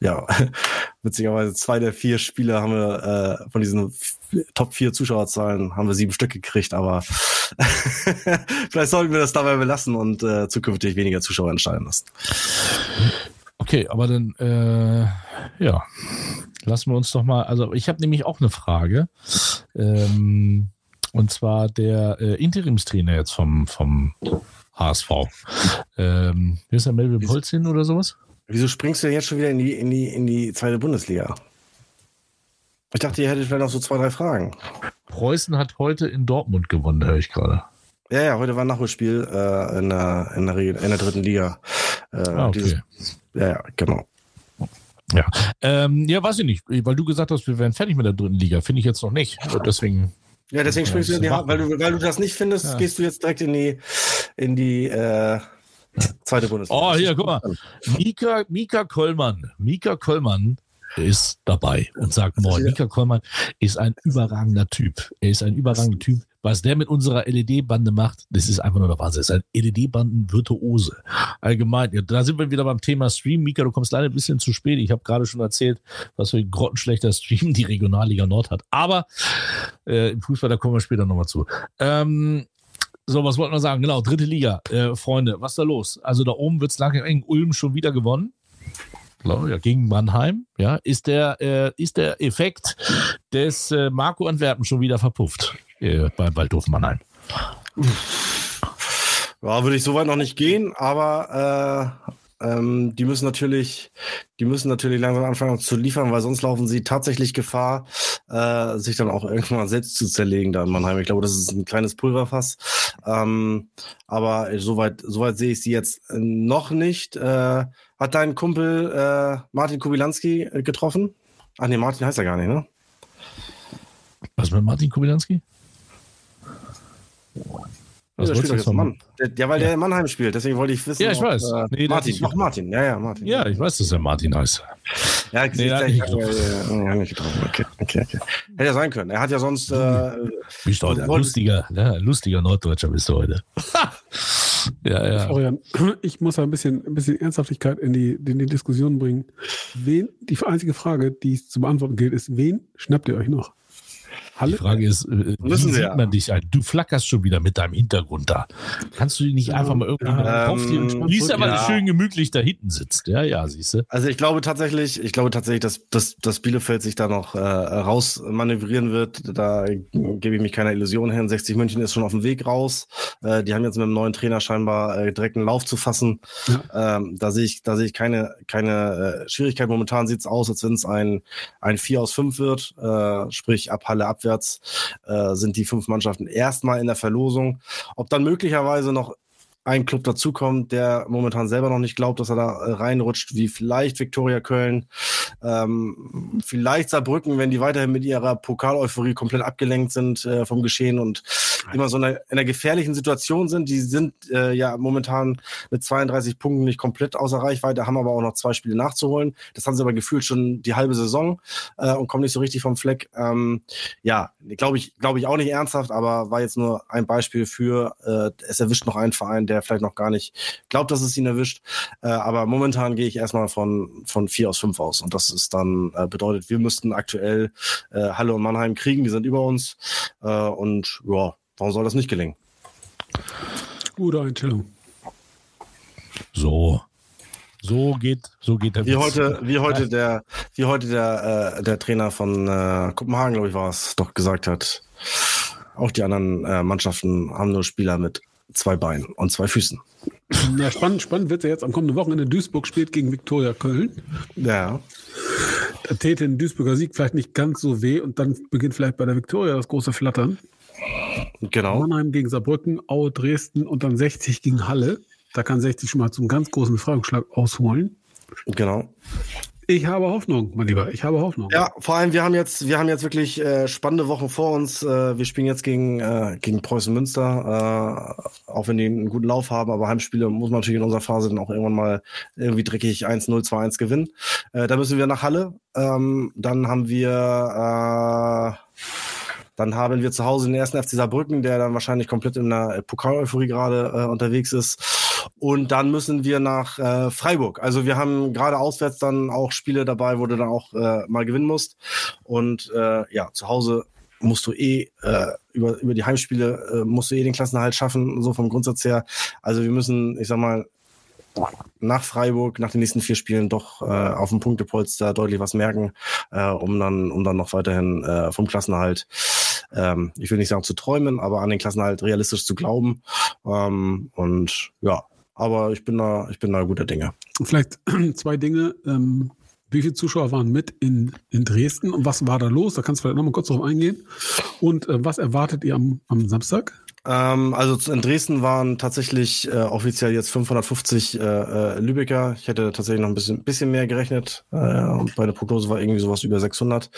ja, witzigerweise zwei der vier Spieler haben wir äh, von diesen Top vier Zuschauerzahlen haben wir sieben Stück gekriegt, aber vielleicht sollten wir das dabei belassen und äh, zukünftig weniger Zuschauer entscheiden lassen. Okay, aber dann, äh, ja, lassen wir uns doch mal, also ich habe nämlich auch eine Frage. Ähm, und zwar der äh, Interimstrainer jetzt vom, vom HSV. Ähm, wie ist der Melvin Polzin oder sowas? Wieso springst du denn jetzt schon wieder in die, in die, in die zweite Bundesliga? Ich dachte, ihr hättet vielleicht noch so zwei, drei Fragen. Preußen hat heute in Dortmund gewonnen, höre ich gerade. Ja, ja, heute war ein Nachholspiel äh, in, der, in, der, in der dritten Liga. Äh, Ah, okay. dieses, ja, ja, genau. Ja. Ähm, ja, weiß ich nicht, weil du gesagt hast, wir wären fertig mit der dritten Liga. Finde ich jetzt noch nicht. Deswegen, Ja, deswegen Ja, springst du in die, das Ha- weil du, weil du das nicht findest, Ja. gehst du jetzt direkt in die, in die, äh, Zweite Bundesliga. Oh, hier, guck mal. Mika, Mika Kollmann. Mika Kollmann ist dabei und sagt, moin, Mika Kollmann ist ein überragender Typ. Er ist ein überragender Typ. Was der mit unserer LED-Bande macht, das ist einfach nur der Wahnsinn. Er ist ein LED-Banden-Virtuose. Allgemein. Ja, da sind wir wieder beim Thema Stream. Mika, du kommst leider ein bisschen zu spät. Ich habe gerade schon erzählt, was für ein grottenschlechter Stream die Regionalliga Nord hat. Aber äh, im Fußball, da kommen wir später nochmal zu. Ähm, so, was wollten wir sagen? Genau, dritte Liga. Äh, Freunde, was ist da los? Also da oben wird es langsam eng. Ulm schon wieder gewonnen. Glaube, ja, gegen Mannheim. Ja, ist der, äh, ist der Effekt des äh, Marco Antwerpen schon wieder verpufft äh, bei Waldhof Mannheim? Ja, würde ich so weit noch nicht gehen, aber äh, ähm, die müssen natürlich, die müssen natürlich langsam anfangen zu liefern, weil sonst laufen sie tatsächlich Gefahr, äh, sich dann auch irgendwann selbst zu zerlegen da in Mannheim. Ich glaube, das ist ein kleines Pulverfass. Ähm, aber soweit, soweit sehe ich sie jetzt noch nicht. Äh, hat dein Kumpel äh, Martin Kubilanski äh, getroffen? Ach nee, Martin heißt er gar nicht, ne? Was mit Martin Kubilanski? Was ja, spielt jetzt Mann. Ja, weil ja. der in Mannheim spielt, deswegen wollte ich wissen. Ja, ich ob, weiß. Äh, nee, Martin, noch Martin, ja, ja, Martin. Ja, ich weiß, dass er Martin heißt. Ja, ich nee, nicht getroffen. Ja, nicht getroffen. Okay, okay, okay. Hätte ja sein können. Er hat ja sonst. Äh, bist du heute ein lustiger, ne, lustiger Norddeutscher bist du heute. ja, ja. Florian, ich muss ein bisschen, ein bisschen Ernsthaftigkeit in die, in die Diskussion bringen. Wen, die einzige Frage, die es zu beantworten gilt, ist, wen schnappt ihr euch noch? Halle? Die Frage ist, äh, wie Müssen sieht ja. man dich ein? Du flackerst schon wieder mit deinem Hintergrund da. Kannst du nicht einfach mal irgendwie ja, ähm, Du siehst aber, ja. schön gemütlich da hinten sitzt. Ja, ja, siehst du. Also ich glaube tatsächlich, ich glaube tatsächlich, dass, dass, dass Bielefeld sich da noch äh, rausmanövrieren wird. Da gebe ich mich keiner Illusion hin. 60 München ist schon auf dem Weg raus. Äh, die haben jetzt mit dem neuen Trainer scheinbar äh, direkt einen Lauf zu fassen. Ähm, da sehe ich, da sehe ich keine, keine äh, Schwierigkeit. Momentan sieht es aus, als wenn es ein, ein 4 aus 5 wird, äh, sprich ab Halle abwärts auswärts äh, sind die fünf Mannschaften erstmal in der Verlosung. Ob dann möglicherweise noch ein Club dazukommt, der momentan selber noch nicht glaubt, dass er da äh, reinrutscht, wie vielleicht Viktoria Köln, ähm, vielleicht Saarbrücken, wenn die weiterhin mit ihrer Pokaleuphorie komplett abgelenkt sind äh, vom Geschehen und immer so in einer, in einer gefährlichen Situation sind. Die sind äh, ja momentan mit 32 Punkten nicht komplett außer Reichweite, haben aber auch noch zwei Spiele nachzuholen. Das haben sie aber gefühlt schon die halbe Saison äh, und kommen nicht so richtig vom Fleck. Ähm, ja, glaube ich, glaube ich auch nicht ernsthaft, aber war jetzt nur ein Beispiel für, äh, es erwischt noch einen Verein, der der vielleicht noch gar nicht glaubt, dass es ihn erwischt. Äh, aber momentan gehe ich erstmal von, von vier aus fünf aus. Und das ist dann äh, bedeutet, wir müssten aktuell äh, Halle und Mannheim kriegen, die sind über uns. Äh, und ja, warum soll das nicht gelingen? Gute Einstellung. So. So geht, so geht der Wie heute, wie heute der, wie heute der, äh, der Trainer von äh, Kopenhagen, glaube ich, war es, doch gesagt hat. Auch die anderen äh, Mannschaften haben nur Spieler mit zwei Beinen und zwei Füßen. Ja, spannend, spannend wird es ja jetzt am kommenden Wochenende. Duisburg spielt gegen Viktoria Köln. Ja. Da täte ein Duisburger Sieg vielleicht nicht ganz so weh und dann beginnt vielleicht bei der Viktoria das große Flattern. Genau. Mannheim gegen Saarbrücken, Aue Dresden und dann 60 gegen Halle. Da kann 60 schon mal zum ganz großen Befreiungsschlag ausholen. Genau. Ich habe Hoffnung, mein Lieber. Ich habe Hoffnung. Ja, vor allem, wir haben jetzt, wir haben jetzt wirklich äh, spannende Wochen vor uns. Äh, wir spielen jetzt gegen, äh, gegen Preußen Münster, äh, auch wenn die einen guten Lauf haben, aber Heimspiele muss man natürlich in unserer Phase dann auch irgendwann mal irgendwie dreckig 1-0, 2-1 gewinnen. Äh, da müssen wir nach Halle. Ähm, dann haben wir äh, dann haben wir zu Hause den ersten FC Saarbrücken, der dann wahrscheinlich komplett in der Pokal-Euphorie gerade äh, unterwegs ist. Und dann müssen wir nach äh, Freiburg. Also wir haben gerade auswärts dann auch Spiele dabei, wo du dann auch äh, mal gewinnen musst. Und äh, ja, zu Hause musst du eh äh, über, über die Heimspiele äh, musst du eh den Klassenerhalt schaffen, so vom Grundsatz her. Also wir müssen, ich sag mal, nach Freiburg, nach den nächsten vier Spielen doch äh, auf dem Punktepolster deutlich was merken, äh, um dann, um dann noch weiterhin äh, vom Klassenerhalt, ähm, ich will nicht sagen zu träumen, aber an den Klassenerhalt realistisch zu glauben. Ähm, und ja, aber ich bin da, ich bin da guter Dinge. Vielleicht zwei Dinge. Ähm, wie viele Zuschauer waren mit in, in Dresden und was war da los? Da kannst du vielleicht nochmal kurz drauf eingehen. Und äh, was erwartet ihr am, am Samstag? Ähm, also in Dresden waren tatsächlich äh, offiziell jetzt 550 äh, äh, Lübecker. Ich hätte tatsächlich noch ein bisschen, bisschen mehr gerechnet. Äh, und bei der Prognose war irgendwie sowas über 600.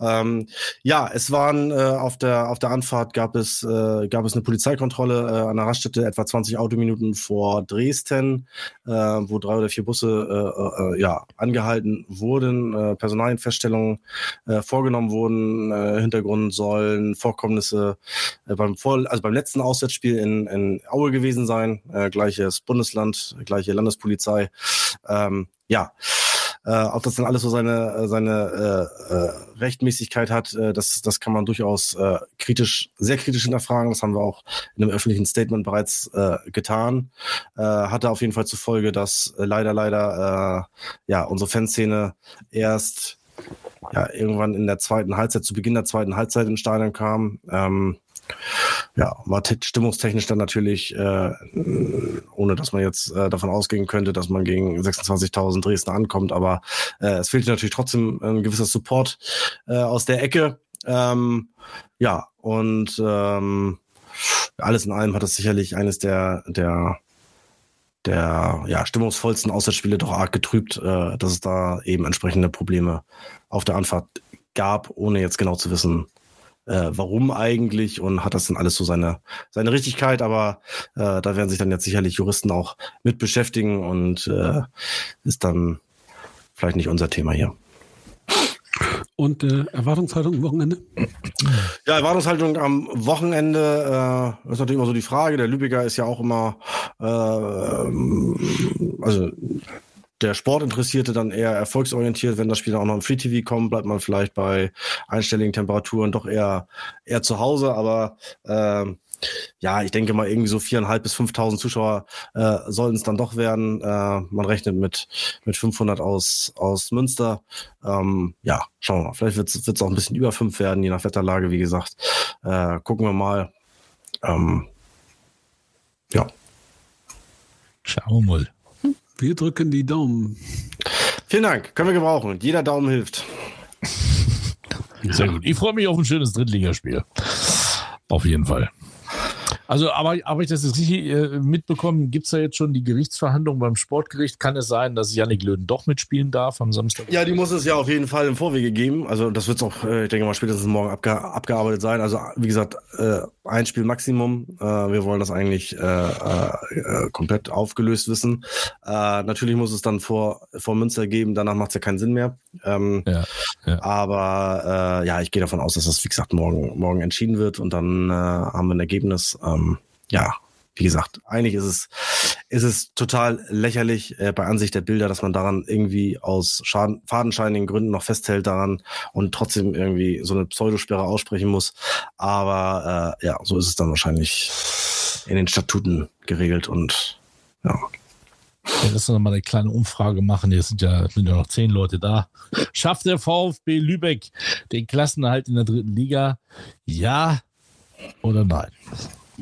Ähm, ja, es waren äh, auf der auf der Anfahrt gab es äh, gab es eine Polizeikontrolle äh, an der Raststätte etwa 20 Autominuten vor Dresden, äh, wo drei oder vier Busse äh, äh, ja angehalten wurden, Personalienfeststellungen vorgenommen wurden, Hintergrund sollen Vorkommnisse beim vor also beim letzten Auswärtsspiel in, in Aue gewesen sein, gleiches Bundesland, gleiche Landespolizei. Ähm, ja, äh, ob das dann alles so seine, seine äh, äh, Rechtmäßigkeit hat, äh, das, das kann man durchaus äh, kritisch, sehr kritisch hinterfragen. Das haben wir auch in einem öffentlichen Statement bereits äh, getan. Äh, hatte auf jeden Fall zur Folge, dass äh, leider, leider äh, ja unsere Fanszene erst ja, irgendwann in der zweiten Halbzeit, zu Beginn der zweiten Halbzeit ins Stadion kam. Ähm, ja, war stimmungstechnisch dann natürlich, äh, ohne dass man jetzt äh, davon ausgehen könnte, dass man gegen 26.000 Dresden ankommt, aber äh, es fehlt natürlich trotzdem ein gewisser Support äh, aus der Ecke. Ähm, ja, und ähm, alles in allem hat es sicherlich eines der, der der ja, stimmungsvollsten Auswärtsspiele doch arg getrübt, äh, dass es da eben entsprechende Probleme auf der Anfahrt gab, ohne jetzt genau zu wissen, äh, warum eigentlich und hat das dann alles so seine, seine Richtigkeit, aber äh, da werden sich dann jetzt sicherlich Juristen auch mit beschäftigen und äh, ist dann vielleicht nicht unser Thema hier. Und äh, Erwartungshaltung am Wochenende? Ja, Erwartungshaltung am Wochenende äh, ist natürlich immer so die Frage. Der Lübecker ist ja auch immer, äh, also der Sportinteressierte dann eher erfolgsorientiert. Wenn das Spiel auch noch im Free TV kommt, bleibt man vielleicht bei einstelligen Temperaturen doch eher, eher zu Hause. Aber ähm, ja, ich denke mal irgendwie so viereinhalb bis 5.000 Zuschauer äh, sollen es dann doch werden. Äh, man rechnet mit, mit 500 aus, aus Münster. Ähm, ja, schauen wir mal. Vielleicht wird es auch ein bisschen über fünf werden, je nach Wetterlage, wie gesagt. Äh, gucken wir mal. Ähm, ja. Schauen wir mal. Wir drücken die Daumen. Vielen Dank. Können wir gebrauchen. Jeder Daumen hilft. Sehr gut. Ich freue mich auf ein schönes Drittligaspiel. Auf jeden Fall. Also, aber habe ich das jetzt richtig äh, mitbekommen? Gibt es da jetzt schon die Gerichtsverhandlung beim Sportgericht? Kann es sein, dass Janik Löwen doch mitspielen darf am Samstag? Ja, die muss es ja auf jeden Fall im Vorwege geben. Also, das wird es auch, äh, ich denke mal, spätestens morgen abge abgearbeitet sein. Also, wie gesagt, äh, ein Spiel Maximum. Äh, wir wollen das eigentlich äh, äh, komplett aufgelöst wissen. Äh, natürlich muss es dann vor, vor Münster geben. Danach macht es ja keinen Sinn mehr. Ähm, ja, ja. Aber äh, ja, ich gehe davon aus, dass das, wie gesagt, morgen, morgen entschieden wird und dann äh, haben wir ein Ergebnis. Ähm, ja, wie gesagt, eigentlich ist es, ist es total lächerlich äh, bei Ansicht der Bilder, dass man daran irgendwie aus Schaden, fadenscheinigen Gründen noch festhält daran und trotzdem irgendwie so eine Pseudosperre aussprechen muss. Aber äh, ja, so ist es dann wahrscheinlich in den Statuten geregelt und ja. Ja, lass uns mal eine kleine Umfrage machen. Jetzt sind ja, sind ja noch zehn Leute da. Schafft der VfB Lübeck den Klassenerhalt in der dritten Liga? Ja oder nein?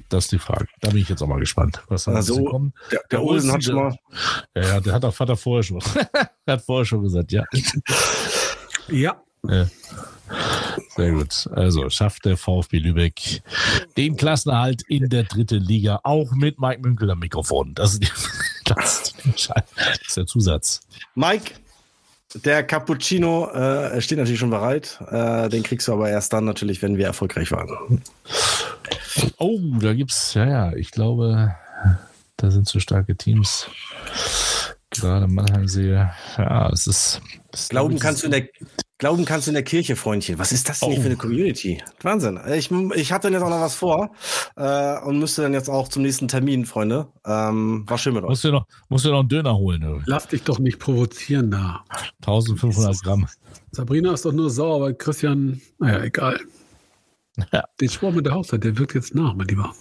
Das ist die Frage. Da bin ich jetzt auch mal gespannt. Was da also, kommen. Der, der Olsen hat schon mal. Ja, ja, der hat auch Vater vorher schon. hat vorher schon gesagt, ja. ja. ja. Sehr gut. Also schafft der VfB Lübeck den Klassenerhalt in der dritten Liga, auch mit Mike Münkel am Mikrofon. Das ist, die, das, ist der Zusatz. Mike, der Cappuccino äh, steht natürlich schon bereit. Äh, den kriegst du aber erst dann natürlich, wenn wir erfolgreich waren. Oh, da gibt's, ja, ja, ich glaube, da sind so starke Teams. Gerade Mannheim sehe, ja, es ist. Es glauben kannst du in der Glauben kannst du in der Kirche, Freundchen. Was ist das denn oh. für eine Community? Wahnsinn. Ich, ich habe dann jetzt auch noch was vor äh, und müsste dann jetzt auch zum nächsten Termin, Freunde. Ähm, war schön mit euch. Musst du noch, musst du noch einen Döner holen? Oder? Lass dich doch nicht provozieren da. 1500 Gramm. Sabrina ist doch nur sauer, weil Christian, naja, egal. Ja. Den Sport mit der Hauszeit, der wirkt jetzt nach, mein Lieber.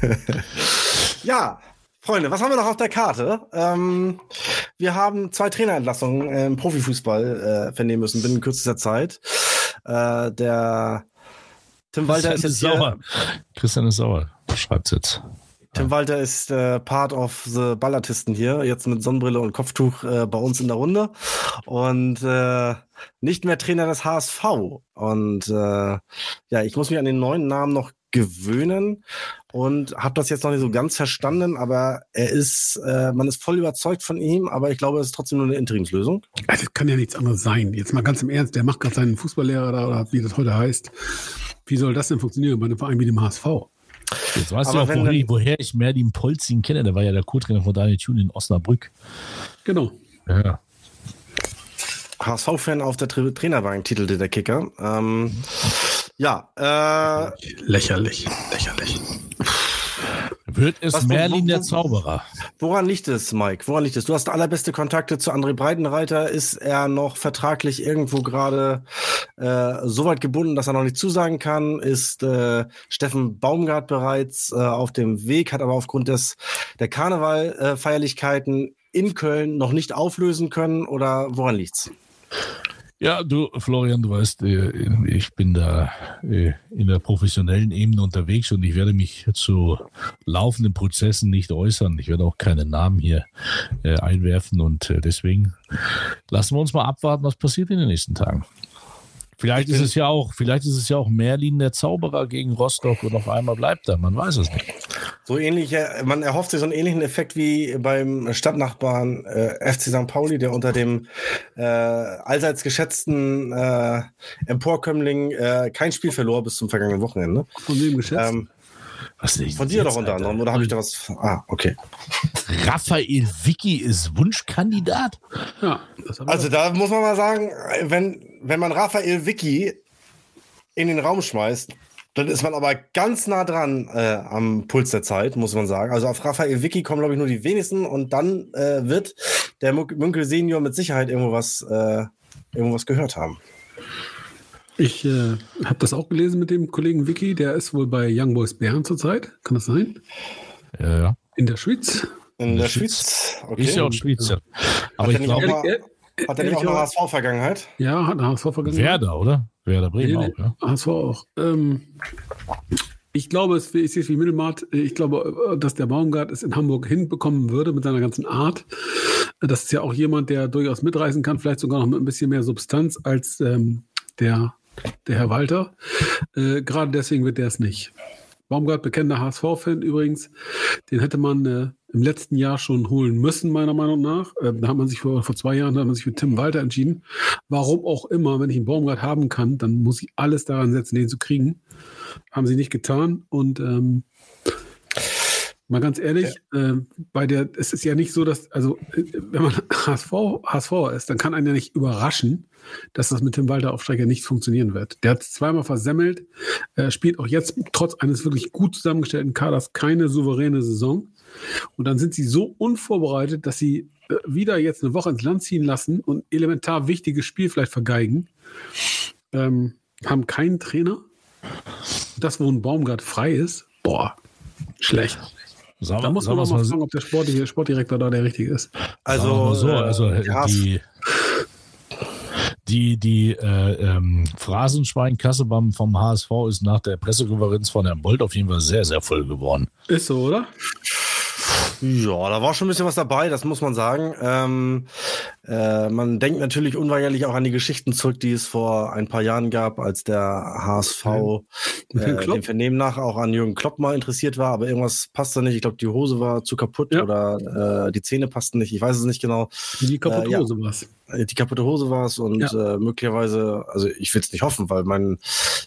ja, Freunde, was haben wir noch auf der Karte? Ähm, wir haben zwei Trainerentlassungen im Profifußball äh, vernehmen müssen binnen kürzester Zeit. Äh, der Tim Walter ist jetzt sauer. Christian ist sauer. Schreibt's jetzt. Tim Walter ist äh, Part of the Ballatisten hier, jetzt mit Sonnenbrille und Kopftuch äh, bei uns in der Runde und äh, nicht mehr Trainer des HSV. Und äh, ja, ich muss mich an den neuen Namen noch gewöhnen und habe das jetzt noch nicht so ganz verstanden, aber er ist, äh, man ist voll überzeugt von ihm, aber ich glaube, es ist trotzdem nur eine Interimslösung. Also, das kann ja nichts anderes sein. Jetzt mal ganz im Ernst, der macht gerade seinen Fußballlehrer da, oder wie das heute heißt. Wie soll das denn funktionieren bei einem Verein wie dem HSV? Jetzt weißt Aber du auch, woher, dann- woher ich Merlin Polzin kenne. Der war ja der Co-Trainer von Daniel Thune in Osnabrück. Genau. Ja. HSV-Fan auf der Tra Trainerbank, titelte der Kicker. Ähm, ja, äh, Lächerlich, lächerlich. Wird es Was, Merlin der Zauberer? woran liegt es, Mike? Woran liegt es? Du hast allerbeste Kontakte zu André Breitenreiter. Ist er noch vertraglich irgendwo gerade äh, so weit gebunden, dass er noch nicht zusagen kann? Ist äh, Steffen Baumgart bereits äh, auf dem Weg, hat aber aufgrund des der Karnevalfeierlichkeiten in Köln noch nicht auflösen können? Oder woran liegt's? Ja, du, Florian, du weißt, äh, ich bin da äh, in der professionellen Ebene unterwegs und ich werde mich zu laufenden Prozessen nicht äußern. Ich werde auch keine Namen hier äh, einwerfen und deswegen lassen wir uns mal abwarten, was passiert in den nächsten Tagen. Vielleicht ist es ja auch, vielleicht ist es ja auch Merlin der Zauberer gegen Rostock und auf einmal bleibt er. Man weiß es nicht. So ähnlich, äh, man erhofft sich so einen ähnlichen Effekt wie beim Stadtnachbarn äh, FC St. Pauli, der unter dem äh, allseits geschätzten äh, Emporkömmling äh, kein Spiel verlor bis zum vergangenen Wochenende. Von wem geschätzt? Ähm, Was von dir jetzt, doch unter anderem, oder habe ich da was? Ah, okay. Raphael Vicky ist Wunschkandidat? ja, Also da muss man mal sagen, wenn, wenn man Raphael Vicky in den Raum schmeißt, dann ist man aber ganz nah dran äh, am Puls der Zeit, muss man sagen. Also auf Raphael Vicky kommen, glaube ich, nur die wenigsten und dann äh, wird der Münkel Senior mit Sicherheit irgendwo was, äh, irgendwo was gehört haben. Ich äh, habe das auch gelesen mit dem Kollegen Vicky, der ist wohl bei Young Boys Bern zurzeit. Kann das sein? Ja, ja. In der Schweiz. In der der Schweiz, okay. Ist ja auch Schweizer. Aber ich glaube, Hat er nicht auch eine HSV-Vergangenheit? Ja, hat eine HSV vergangen. Werder, oder? Werder Bremen Nee, nee, auch, ja. HSV auch. Ähm, ich glaube, es ist jetzt wie Mittelmatt. Ich glaube, äh, dass der Baumgart es in Hamburg hinbekommen würde mit seiner ganzen Art. Das ist ja auch jemand, der durchaus mitreißen kann, vielleicht sogar noch mit ein bisschen mehr Substanz als ähm, der, der Herr Walter. Äh, Gerade deswegen wird der es nicht. Baumgart, bekennender HSV-Fan übrigens, den hätte man äh, im letzten Jahr schon holen müssen, meiner Meinung nach. Äh, da hat man sich vor, vor zwei Jahren hat man sich für Tim Walter entschieden. Warum auch immer, wenn ich einen Baumgart haben kann, dann muss ich alles daran setzen, den zu kriegen. Haben sie nicht getan. Und ähm, mal ganz ehrlich, äh, bei der, es ist ja nicht so, dass, also äh, wenn man HSV, HSV ist, dann kann einen ja nicht überraschen, dass das mit Tim Walter auf Strecke nicht funktionieren wird. Der hat es zweimal versemmelt, äh, spielt auch jetzt trotz eines wirklich gut zusammengestellten Kaders keine souveräne Saison. Und dann sind sie so unvorbereitet, dass sie äh, wieder jetzt eine Woche ins Land ziehen lassen und elementar wichtiges Spiel vielleicht vergeigen. Ähm, haben keinen Trainer. Das, wo ein Baumgart frei ist, boah, schlecht. Sagen, Da muss man mal fragen, ob der Sportdirektor, Sportdirektor da der richtige ist. Also, so, äh, also der HSV die, die, die äh, ähm, Phrasenschweinkasse beim, vom HSV ist nach der Pressekonferenz von Herrn Bolt auf jeden Fall sehr, sehr voll geworden. Ist so, oder? Ja, da war schon ein bisschen was dabei, das muss man sagen. Ähm, äh, man denkt natürlich unweigerlich auch an die Geschichten zurück, die es vor ein paar Jahren gab, als der HSV äh, dem Vernehmen nach auch an Jürgen Klopp mal interessiert war, aber irgendwas passte nicht. Ich glaube, die Hose war zu kaputt Ja. oder äh, die Zähne passten nicht. Ich weiß es nicht genau. Die kaputte Äh, ja. Hose war's. Äh, Die kaputte Hose war es und Ja. äh, möglicherweise, also ich will es nicht hoffen, weil mein,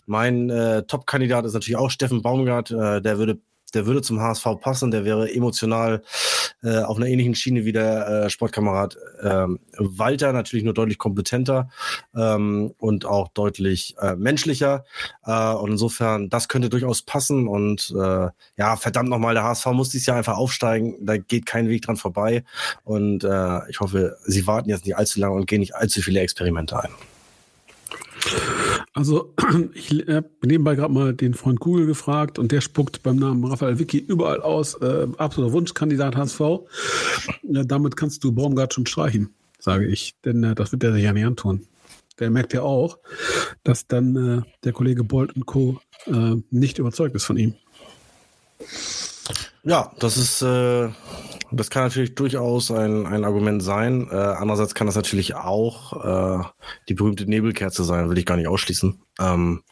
mein äh, Top-Kandidat ist natürlich auch Steffen Baumgart. Äh, der würde der würde zum HSV passen, der wäre emotional äh, auf einer ähnlichen Schiene wie der äh, Sportkamerad ähm, Walter, natürlich nur deutlich kompetenter ähm, und auch deutlich äh, menschlicher. Äh, und insofern, das könnte durchaus passen. Und äh, ja, verdammt nochmal, der HSV muss dieses Jahr einfach aufsteigen. Da geht kein Weg dran vorbei. Und äh, ich hoffe, sie warten jetzt nicht allzu lange und gehen nicht allzu viele Experimente ein. Also, ich habe nebenbei gerade mal den Freund Kugel gefragt und der spuckt beim Namen Raphael Vicky überall aus. Äh, absoluter Wunschkandidat HSV. Ja, damit kannst du Baumgart schon streichen, sage ich. Denn äh, das wird der sich ja nicht antun. Der merkt ja auch, dass dann äh, der Kollege Bolt und Co. Äh, nicht überzeugt ist von ihm. Ja, das ist, äh, das kann natürlich durchaus ein, ein Argument sein. Äh, andererseits kann das natürlich auch äh, die berühmte Nebelkerze sein, will ich gar nicht ausschließen. Ähm,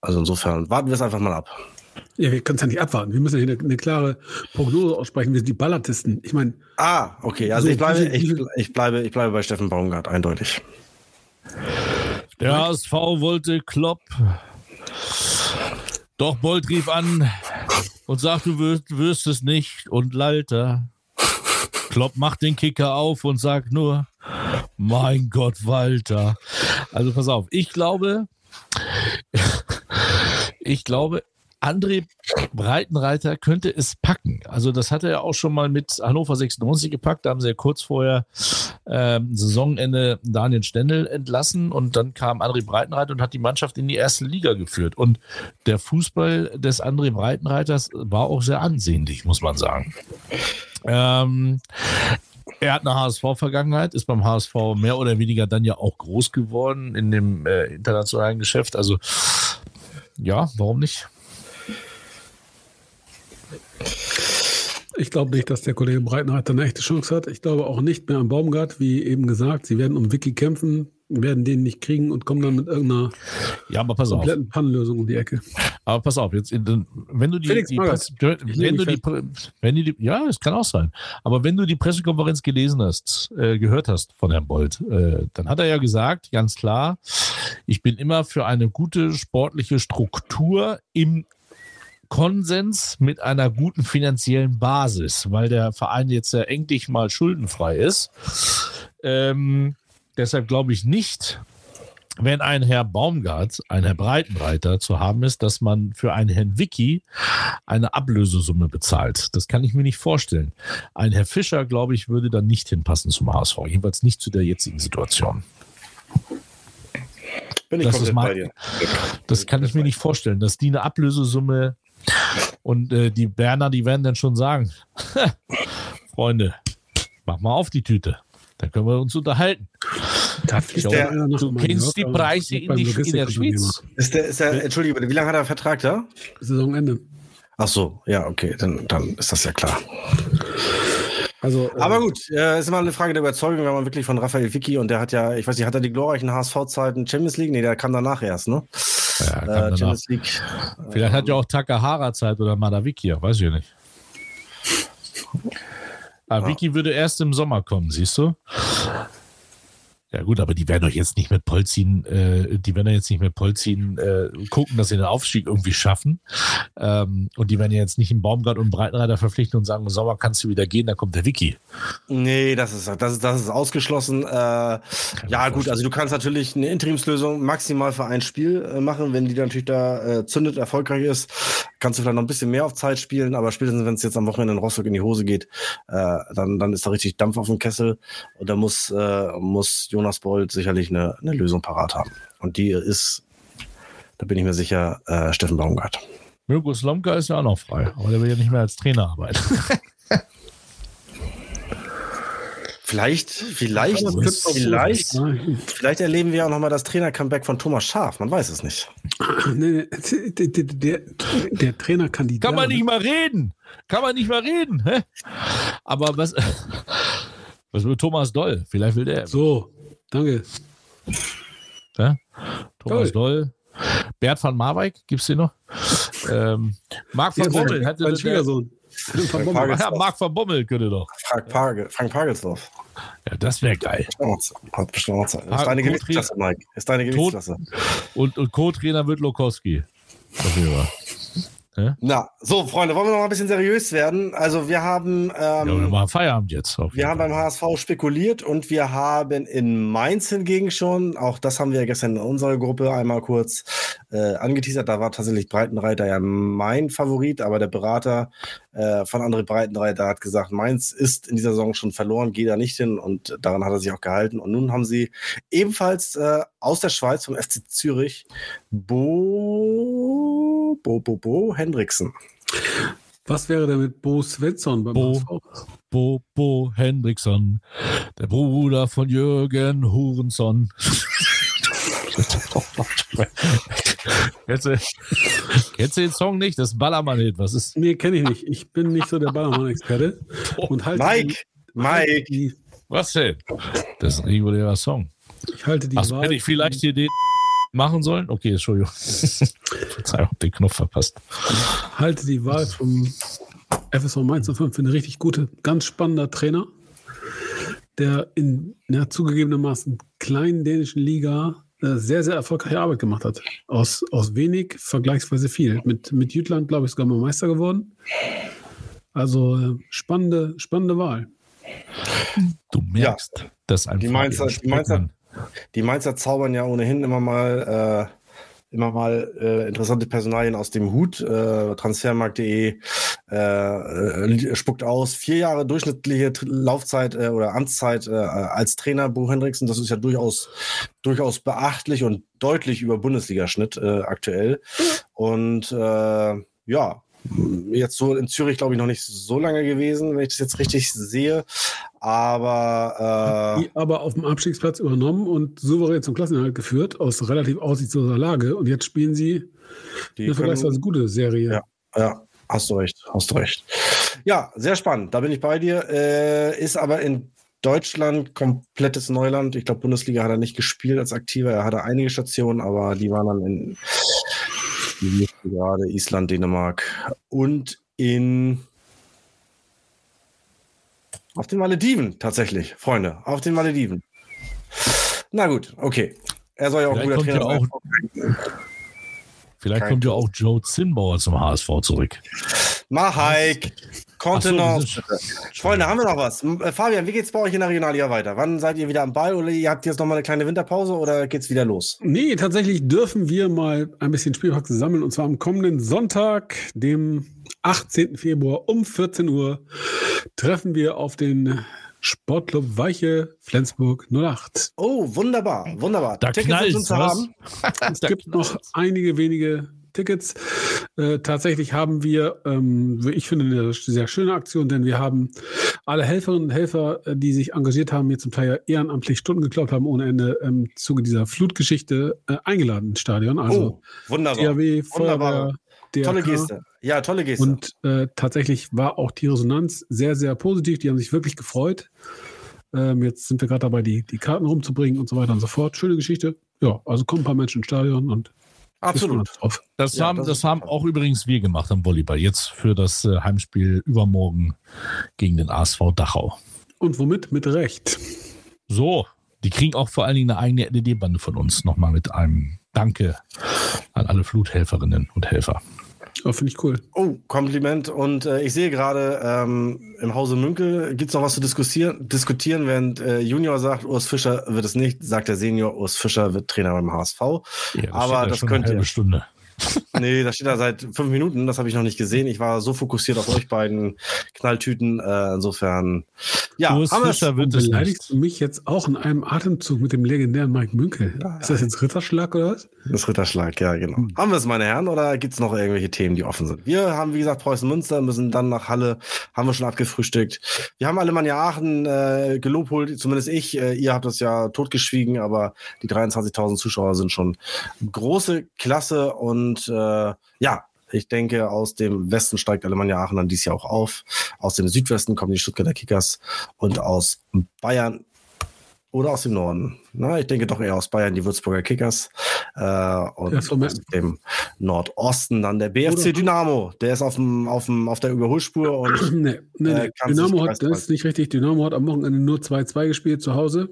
Also insofern warten wir es einfach mal ab. Ja, wir können es ja nicht abwarten. Wir müssen ja hier eine, eine klare Prognose aussprechen. Wir sind die Ballatisten. Ich meine, Ah, okay. Also So, ich bleibe, diese- ich, ich bleibe, ich bleibe bei Steffen Baumgart, eindeutig. Der HSV wollte Klopp. Doch Bolt rief an und sagt, du wirst, wirst es nicht und lallte. Klopp macht den Kicker auf und sagt nur, mein Gott, Walter. Also pass auf, ich glaube, ich glaube, André Breitenreiter könnte es packen. Also das hat er ja auch schon mal mit Hannover 96 gepackt. Da haben sie ja kurz vorher ähm, Saisonende Daniel Stendel entlassen und dann kam André Breitenreiter und hat die Mannschaft in die erste Liga geführt. Und der Fußball des André Breitenreiters war auch sehr ansehnlich, muss man sagen. Ähm, er hat eine HSV-Vergangenheit, ist beim HSV mehr oder weniger dann ja auch groß geworden in dem äh, internationalen Geschäft. Also ja, warum nicht? Ich glaube nicht, dass der Kollege Breitenreiter eine echte Chance hat. Ich glaube auch nicht mehr an Baumgart, wie eben gesagt. Sie werden um Vicky kämpfen, werden den nicht kriegen und kommen dann mit irgendeiner Ja, aber pass auf. kompletten Pannenlösung um die Ecke. Aber pass auf, jetzt wenn du die, Felix die. Presse, wenn du die, wenn du die, ja, es kann auch sein. Aber wenn du die Pressekonferenz gelesen hast, äh, gehört hast von Herrn Bold, äh, dann hat er ja gesagt, ganz klar, ich bin immer für eine gute sportliche Struktur im Konsens mit einer guten finanziellen Basis, weil der Verein jetzt ja endlich mal schuldenfrei ist. Ähm, deshalb glaube ich nicht, wenn ein Herr Baumgart, ein Herr Breitenreiter zu haben ist, dass man für einen Herrn Wicki eine Ablösesumme bezahlt. Das kann ich mir nicht vorstellen. Ein Herr Fischer, glaube ich, würde dann nicht hinpassen zum HSV, jedenfalls nicht zu der jetzigen Situation. Bin ich Das ist mein-. Das kann ich mir nicht vorstellen, dass die eine Ablösesumme und äh, die Berner, die werden dann schon sagen, Freunde, mach mal auf die Tüte. Dann können wir uns unterhalten. Der- du kennst die Preise in, die, in der Schweiz. Ist der, ist der, Entschuldige bitte, wie lange hat er Vertrag da? Saisonende. Ach so, ja, okay, dann, dann ist das ja klar. Also, äh, Aber gut, äh, ist immer eine Frage der Überzeugung, wenn man wirklich von Raphael Vicky und der hat ja, ich weiß nicht, hat er die glorreichen HSV-Zeiten Champions League? Nee, der kam danach erst, ne? Ja, Äh. Champions League. Vielleicht hat ja auch Takahara Zeit oder Madavikia, weiß ich nicht. Ah, Vicky würde erst im Sommer kommen, siehst du? Ja gut, aber die werden doch jetzt nicht mit Polzin, äh, die werden ja jetzt nicht mit Polzin äh, gucken, dass sie den Aufstieg irgendwie schaffen. Ähm, und die werden ja jetzt nicht im Baumgart und Breitenreiter verpflichten und sagen, im Sommer kannst du wieder gehen, da kommt der Vicky. Nee, das ist, das ist, das ist ausgeschlossen. Äh, ja, gut, also du kannst natürlich eine Interimslösung maximal für ein Spiel äh, machen. Wenn die dann natürlich da äh, zündet, erfolgreich ist, kannst du vielleicht noch ein bisschen mehr auf Zeit spielen, aber spätestens, wenn es jetzt am Wochenende in Rostock in die Hose geht, äh, dann, dann ist da richtig Dampf auf dem Kessel. Und da muss, muss Jonas Bold sicherlich eine, eine Lösung parat haben. Und die ist, da bin ich mir sicher, äh, Steffen Baumgart. Mirko Slomka ist ja auch noch frei, aber der will ja nicht mehr als Trainer arbeiten. Vielleicht, vielleicht, vielleicht, vielleicht erleben wir auch noch mal das Trainer-Comeback von Thomas Schaf. Man weiß es nicht. Nee, nee, der, der, der, der Trainerkandidat. Kann man nicht mal reden. Kann man nicht mal reden. Hä? Aber was, was mit Thomas Doll? Vielleicht will der. So, danke. Ja? Thomas. Doll. Bert van Marwijk, gibt's den noch? Ähm, Marc van Bommel. sein der, Schwiegersohn. Van Bommel. ja, Marc van Bommel könnte doch. Frank, Pagel, Frank Pagelsdorf. Ja, das wäre geil. Hat bestimmt auch Zeit. Ist Ah, deine Gewichtsklasse, Mike. Ist deine Gewichtsklasse. Und, und Co-Trainer wird Lokowski. Auf jeden Fall. Na, so, Freunde, wollen wir noch mal ein bisschen seriös werden? Also, wir haben, Ja, wir ähm, machen Feierabend jetzt. Wir haben beim HSV spekuliert und wir haben in Mainz hingegen schon, auch das haben wir gestern in unserer Gruppe einmal kurz äh, angeteasert, da war tatsächlich Breitenreiter ja mein Favorit, aber der Berater äh, von André Breitenreiter hat gesagt, Mainz ist in dieser Saison schon verloren, geht da nicht hin und daran hat er sich auch gehalten. Und nun haben sie ebenfalls äh, aus der Schweiz vom FC Zürich Bo, Bo, Bo, Bo Hendriksen. Was wäre denn mit Bo Svensson beim Bo. HSV? Bo, Bo Hendrickson, der Bruder von Jürgen Hurenson. kennst, du, kennst du den Song nicht? Das Ballermann-Hit. Was ist? Nee, kenne ich nicht. Ich bin nicht so der Ballermann-Experte. Und halte Mike, die, Mike, die, Was denn? Das ist ein regulärer Song. ich halte die Ach, Wahl. wenn ich vielleicht hier den machen sollen? Okay, Entschuldigung. Verzeihung, den Knopf verpasst. Halte die Wahl vom FSV Mainz 05 für eine richtig gute, ganz spannender Trainer, der in einer zugegebenermaßen kleinen dänischen Liga sehr, sehr erfolgreiche Arbeit gemacht hat. Aus, aus wenig vergleichsweise viel. Mit, mit Jütland, glaube ich, sogar mal Meister geworden. Also äh, spannende, spannende Wahl. Du merkst, dass ein Die Mainzer- die Mainzer- Die Mainzer zaubern ja ohnehin immer mal, äh, immer mal äh, interessante Personalien aus dem Hut. Äh, Transfermarkt.de äh, äh, spuckt aus. Vier Jahre durchschnittliche Laufzeit äh, oder Amtszeit äh, als Trainer Bo Hendrickson. Das ist ja durchaus, durchaus beachtlich und deutlich über Bundesligaschnitt aktuell. Und äh, ja, jetzt so in Zürich, glaube ich, noch nicht so lange gewesen, wenn ich das jetzt richtig sehe. Aber äh, Die aber auf dem Abstiegsplatz übernommen und souverän zum Klassenerhalt geführt, aus relativ aussichtsloser Lage. Und jetzt spielen sie die eine vergleichsweise gute Serie. Ja. Ja, hast du recht, hast du recht. Ja, sehr spannend. Da bin ich bei dir. Äh, ist aber in Deutschland komplettes Neuland. Ich glaube, Bundesliga hat er nicht gespielt als Aktiver. Er hatte einige Stationen, aber die waren dann in die nächste gerade Island, Dänemark und in auf den Malediven tatsächlich, Freunde, auf den Malediven. Na gut, okay. Er soll ja auch ein Vielleicht guter kommt Trainer ja sein. auch, vielleicht Kein kommt ja auch Joe Zinnbauer zum HSV zurück. Mahaik, Kontenance. So, Freunde, haben wir noch was? Äh, Fabian, wie geht's bei euch in der Regionalliga weiter? Wann seid ihr wieder am Ball oder ihr habt jetzt noch mal eine kleine Winterpause oder geht's wieder los? Nee, tatsächlich dürfen wir mal ein bisschen Spielpraxis sammeln und zwar am kommenden Sonntag, dem 18. Februar um 14 Uhr, treffen wir auf den Sportclub Weiche Flensburg 08. Oh, wunderbar, wunderbar. Da Tickets sind knallt's, schon zu haben. Es gibt noch einige wenige Tickets. Äh, tatsächlich haben wir, ähm, ich finde, eine sehr schöne Aktion, denn wir haben alle Helferinnen und Helfer, äh, die sich engagiert haben, mir zum Teil ja ehrenamtlich Stunden geklaut haben ohne Ende im Zuge dieser Flutgeschichte äh, eingeladen ins Stadion. Also oh, wunderbar. THW, Wunderbar. Tolle. Geste. Ja, tolle Geste. Und äh, tatsächlich war auch die Resonanz sehr, sehr positiv. Die haben sich wirklich gefreut. Ähm, jetzt sind wir gerade dabei, die, die Karten rumzubringen und so weiter und so fort. Schöne Geschichte. Ja, also kommen ein paar Menschen ins Stadion und Absolut. Das, Ja, haben, das das haben auch übrigens wir gemacht am Volleyball. Jetzt für das äh, Heimspiel übermorgen gegen den ASV Dachau. Und womit? Mit Recht. So, die kriegen auch vor allen Dingen eine eigene LED-Bande von uns. Nochmal mit einem Danke an alle Fluthelferinnen und Helfer. Ja, Finde ich cool. Oh, Kompliment. Und äh, ich sehe gerade, ähm, im Hause Münkel gibt's noch was zu diskutieren, diskutieren während äh, Junior sagt, Urs Fischer wird es nicht, sagt der Senior, Urs Fischer wird Trainer beim HSV. Ja, Aber steht ja das schon könnt eine halbe Stunde. Nee, das steht da seit fünf Minuten, das habe ich noch nicht gesehen. Ich war so fokussiert auf euch beiden Knalltüten. Äh, insofern, ja, Urs. Fischer wird es Beleidigst du mich jetzt auch in einem Atemzug mit dem legendären Mike Münkel? Ist das jetzt Ritterschlag oder was? Das Ritterschlag, ja, genau. Haben wir es, meine Herren, oder gibt's noch irgendwelche Themen, die offen sind? Wir haben, wie gesagt, Preußen Münster, müssen dann nach Halle, haben wir schon abgefrühstückt. Wir haben Alemannia Aachen äh, gelobholt, zumindest ich. Äh, ihr habt das ja totgeschwiegen, aber die 23.000 Zuschauer sind schon große Klasse und äh, ja, ich denke, aus dem Westen steigt Alemannia Aachen dann dieses Jahr auch auf. Aus dem Südwesten kommen die Stuttgarter Kickers und aus Bayern oder aus dem Norden. Na, ich denke doch eher aus Bayern die Würzburger Kickers äh, und Ja, so aus dem Nordosten dann der BFC Oder- Dynamo. Der ist auf, dem, auf, dem, auf der Überholspur und Nee, nee, Äh, nee. sich Dynamo hat, das ist nicht richtig. Dynamo hat am Wochenende nur 2-2 gespielt zu Hause.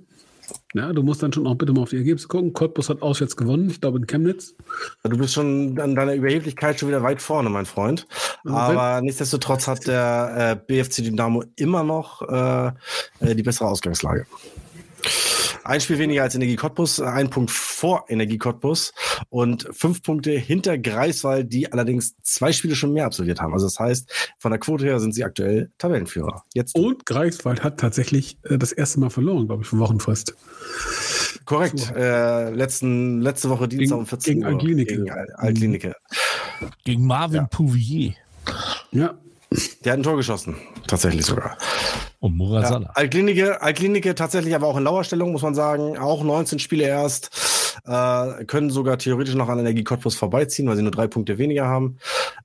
Ja, du musst dann schon auch bitte mal auf die Ergebnisse gucken. Cottbus hat auswärts gewonnen, ich glaube in Chemnitz. du bist schon an deiner Überheblichkeit schon wieder weit vorne, mein Freund. Aber nichtsdestotrotz hat der äh, BFC Dynamo immer noch äh, äh, die bessere Ausgangslage. Ein Spiel weniger als Energie Cottbus, ein Punkt vor Energie Cottbus und fünf Punkte hinter Greifswald, die allerdings zwei Spiele schon mehr absolviert haben. Also das heißt, von der Quote her sind sie aktuell Tabellenführer. Jetzt Und Greifswald hat tatsächlich äh, das erste Mal verloren, glaube ich, für Wochenfrist. korrekt. Äh, letzten, letzte Woche Dienstag Gegen- um 14 gegen Uhr. Altlinike. Gegen Al- Altlinike. Gegen Marvin Ja. Pouvier Ja, Der hat ein Tor geschossen. Tatsächlich sogar. und Murat Ja, Salah. Altklinike, Altklinike tatsächlich aber auch in Lauerstellung, muss man sagen. Auch 19 Spiele erst. Äh, können sogar theoretisch noch an Energie Cottbus vorbeiziehen, weil sie nur drei Punkte weniger haben.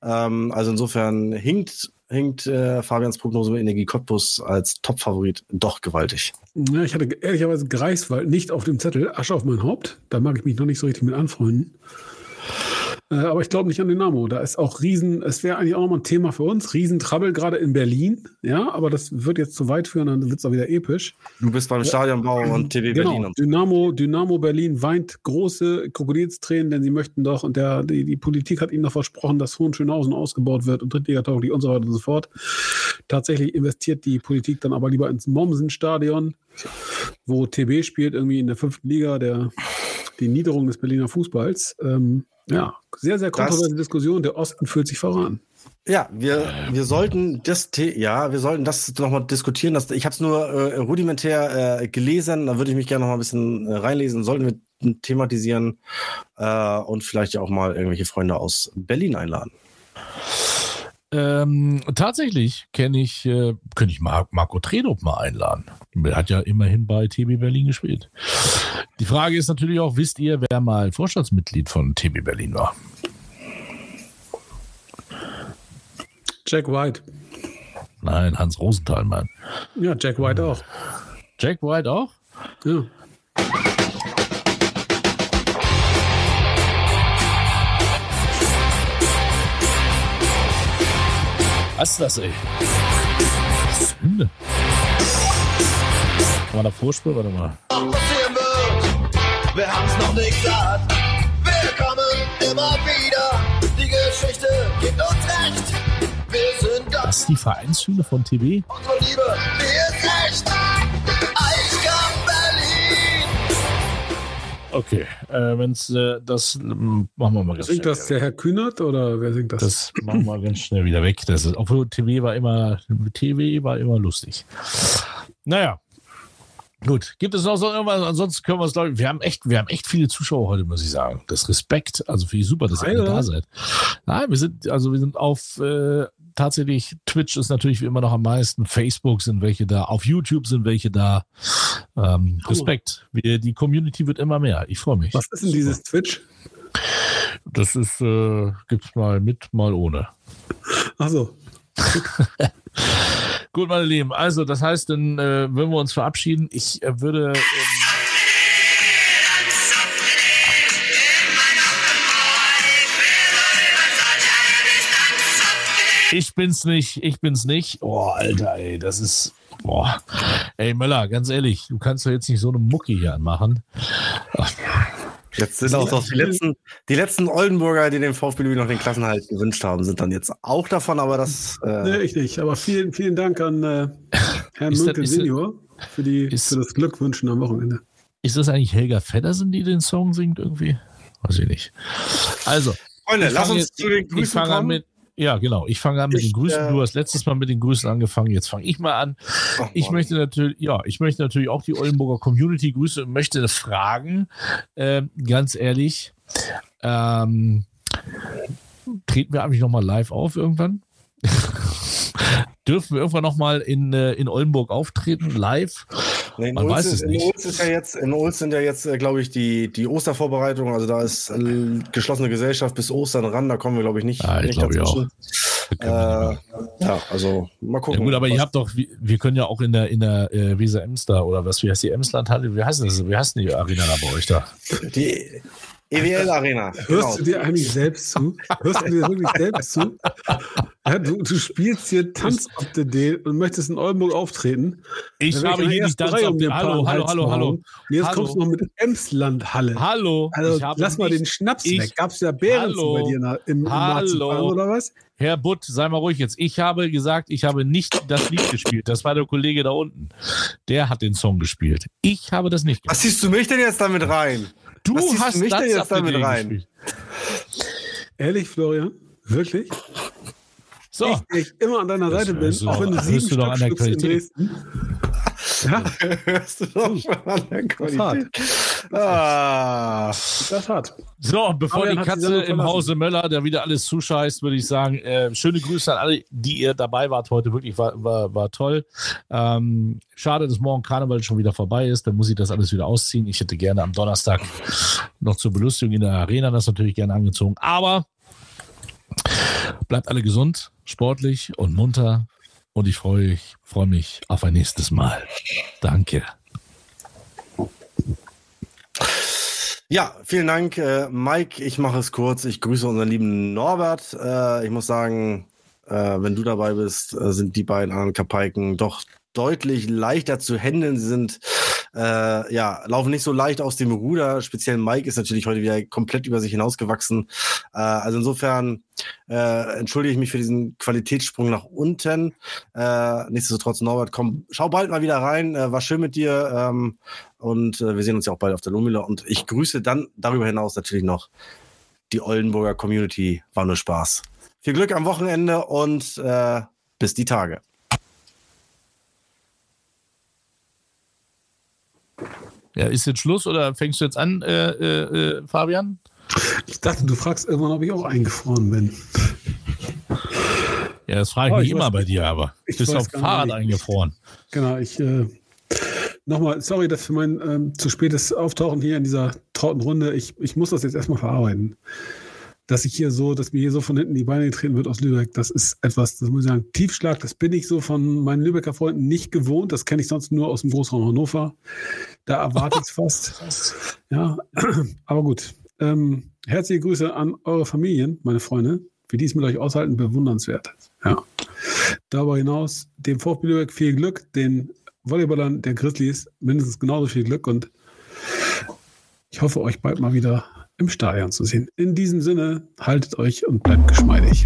Ähm, also insofern hinkt hinkt äh, Fabians Prognose bei Energie Cottbus als Top-Favorit doch gewaltig. Ja, ich hatte ehrlicherweise Greifswald nicht auf dem Zettel. Asche auf mein Haupt. Da mag ich mich noch nicht so richtig mit anfreunden. Äh, aber ich glaube nicht an Dynamo. Da ist auch Riesen, es wäre eigentlich auch nochmal ein Thema für uns. Riesentrabbel gerade in Berlin. Ja, aber das wird jetzt zu weit führen, dann wird es auch wieder episch. Du bist beim Stadionbau und TV Genau, Berlin. Dynamo, Dynamo Berlin weint große Krokodilstränen, denn sie möchten doch, und der, die, die Politik hat ihnen noch versprochen, dass Hohenschönhausen ausgebaut wird und Drittligatauglich und so weiter und so fort. Tatsächlich investiert die Politik dann aber lieber ins Mommsen-Stadion, wo TB spielt, irgendwie in der fünften Liga, der, die Niederung des Berliner Fußballs. Ähm, ja, sehr, sehr kontroverse Diskussion. Der Osten fühlt sich voran. Ja, wir, wir sollten das, The ja, wir sollten das nochmal diskutieren. Das, ich habe es nur äh, rudimentär äh, gelesen, da würde ich mich gerne noch mal ein bisschen äh, reinlesen. Sollten wir thematisieren äh, und vielleicht ja auch mal irgendwelche Freunde aus Berlin einladen. Ähm, tatsächlich kenne ich, äh, könnte ich Mar Marco Trenop mal einladen. Der hat ja immerhin bei TB Berlin gespielt. Die Frage ist natürlich auch, wisst ihr, wer mal Vorstandsmitglied von TB Berlin war? Jack White. Nein, Hans Rosenthal, Mann. Ja, Jack White auch. Jack White auch? Ja. Was ist das, ey? Das ist Hymne. Kann man da vorspielen? Warte mal. Wir haben's noch nicht satt. Wir kommen immer wieder. Die Geschichte gibt uns recht. Wir sind das. Das ist die Vereinshymne von TB? Unsere Liebe, die ist echt. Okay, äh, wenn's äh, das machen wir mal ganz Singt schnell das wieder der Herr Kühnert oder wer singt das? Das machen wir ganz schnell wieder weg. Das ist, obwohl TV war immer, TV war immer lustig. Naja. Gut, gibt es noch so irgendwas? Ansonsten können wir es, glaube ich, wir haben echt, wir haben echt viele Zuschauer heute, muss ich sagen. Das Respekt, also finde ich super, dass ihr alle Alter. da seid. Nein, wir sind, also wir sind auf äh, tatsächlich, Twitch ist natürlich wie immer noch am meisten, Facebook sind welche da, auf YouTube sind welche da. Ähm, Respekt. Wir, die Community wird immer mehr. Ich freue mich. Was ist denn dieses Twitch? Das ist, äh, gibt's mal mit, mal ohne. Achso. Gut, meine Lieben. Also, das heißt, dann äh, würden wir uns verabschieden. Ich äh, würde. Ähm, ich bin's nicht, ich bin's nicht. Oh, Alter, ey, das ist. Boah. Ey, Möller, ganz ehrlich, du kannst doch jetzt nicht so eine Mucke hier anmachen. Jetzt sind auch noch die letzten, die letzten Oldenburger, die dem VfB Lübeck noch den Klassenhalt gewünscht haben, sind dann jetzt auch davon, aber das. Äh, Nee, ich nicht. Aber vielen, vielen Dank an äh, Herrn Münkel Senior für, die, ist- für das Glückwünschen am Wochenende. Ist das eigentlich Helga Feddersen, die den Song singt irgendwie? Weiß ich nicht. Also, Freunde, Ich lass uns jetzt- zu den ich Grüßen fange an kommen. mit. Ja, genau. Ich fange an mit Ich, den Grüßen. äh, Du hast letztes Mal mit den Grüßen angefangen. Jetzt fange ich mal an. Ach, Ich möchte natürlich, ja, ich möchte natürlich auch die Oldenburger Community grüßen und möchte fragen, ähm, ganz ehrlich, ähm, treten wir eigentlich nochmal live auf irgendwann? Dürfen wir irgendwann nochmal in, äh, in Oldenburg auftreten, live? Nee, in Man Ulz weiß ist- es nicht. In Ulz, ist ja jetzt, in Ulz sind ja jetzt, äh, glaube ich, die, die Ostervorbereitungen. Also da ist äh, geschlossene Gesellschaft bis Ostern ran. Da kommen wir, glaube ich, nicht, Ja, ich nicht glaube dazwischen. Äh, ja, also mal Ja gucken. gut, aber ihr habt doch, wir, wir können ja auch in der, in der äh, Weser Emster oder was, wie heißt die Emslandhalle? Wie heißt das? Wie heißt denn die Arena da bei euch da? die EWL Arena. Hörst Genau. du dir eigentlich selbst zu? Hörst du dir wirklich selbst zu? Ja, du, du spielst hier Tanz auf the Day und möchtest in Oldenburg auftreten. Ich habe der hier ersten Tanz auf paar Hallo, hallo, Hals hallo, hallo. Und jetzt Hallo. kommst du noch mit Emslandhalle. Hallo, Also lass mal nicht- den Schnaps ich- weg. Gab's ja Bären Hallo. bei dir in, der- im, im Hallo. Oder was? Herr Butt, sei mal ruhig jetzt. Ich habe gesagt, ich habe nicht das Lied gespielt. Das war der Kollege da unten. Der hat den Song gespielt. Ich habe das nicht Was gemacht. ziehst du mich denn jetzt damit rein? Du was hast mich denn jetzt damit rein? gespielt. Ehrlich, Florian? Wirklich? So, Ich, immer an deiner Das Seite bin, du auch wenn du sieben du doch an der Stück Qualität. Ja, Hörst du doch schon an der. Qualität. Ah. das hat. so, bevor Fabian die Katze im. Hause Möller da wieder alles zuscheißt, würde ich sagen, äh, schöne Grüße an alle, die ihr dabei wart heute. Wirklich war, war, war toll. Ähm, schade, dass morgen Karneval schon wieder vorbei ist. Dann muss ich das alles wieder ausziehen. Ich hätte gerne am Donnerstag noch zur Belustigung in der Arena das natürlich gerne angezogen. Aber bleibt alle gesund. Sportlich und munter. Und ich freue mich, freue mich auf ein nächstes Mal. Danke. Ja, vielen Dank, äh, Mike. Ich mache es kurz. Ich grüße unseren lieben Norbert. Äh, ich muss sagen, äh, wenn du dabei bist, äh, sind die beiden anderen Kapaiken doch deutlich leichter zu handeln. Sie sind äh, ja, laufen nicht so leicht aus dem Ruder. Speziell Mike ist natürlich heute wieder komplett über sich hinausgewachsen. Äh, also insofern äh, entschuldige ich mich für diesen Qualitätssprung nach unten. Äh, nichtsdestotrotz, Norbert, komm, schau bald mal wieder rein. Äh, war schön mit dir. Ähm, und äh, wir sehen uns ja auch bald auf der Lumila. Und ich grüße dann darüber hinaus natürlich noch die Oldenburger Community. War nur Spaß. Viel Glück am Wochenende und äh, bis die Tage. Ja, ist jetzt Schluss oder fängst du jetzt an, äh, äh, äh, Fabian? Ich dachte, du fragst irgendwann, ob ich auch eingefroren bin. Ja, das frage ich Oh, mich ich immer weiß- bei dir, aber ich bist auf Fahrrad nicht. eingefroren. Genau, ich äh, nochmal, sorry, dass für mein ähm, zu spätes Auftauchen hier in dieser trauten Runde, ich, ich muss das jetzt erstmal verarbeiten. Dass ich hier so, dass mir hier so von hinten die Beine getreten wird aus Lübeck, das ist etwas, das muss ich sagen, Tiefschlag, das bin ich so von meinen Lübecker Freunden nicht gewohnt. Das kenne ich sonst nur aus dem Großraum Hannover. Da erwarte ich es fast. Ja, aber gut. Ähm, herzliche Grüße an eure Familien, meine Freunde. Wie die es mit euch aushalten, bewundernswert. Ja. Darüber hinaus dem VfB Lübeck viel Glück, den Volleyballern der Grizzlies mindestens genauso viel Glück und ich hoffe, euch bald mal wieder im Stadion zu sehen. In diesem Sinne, haltet euch und bleibt geschmeidig.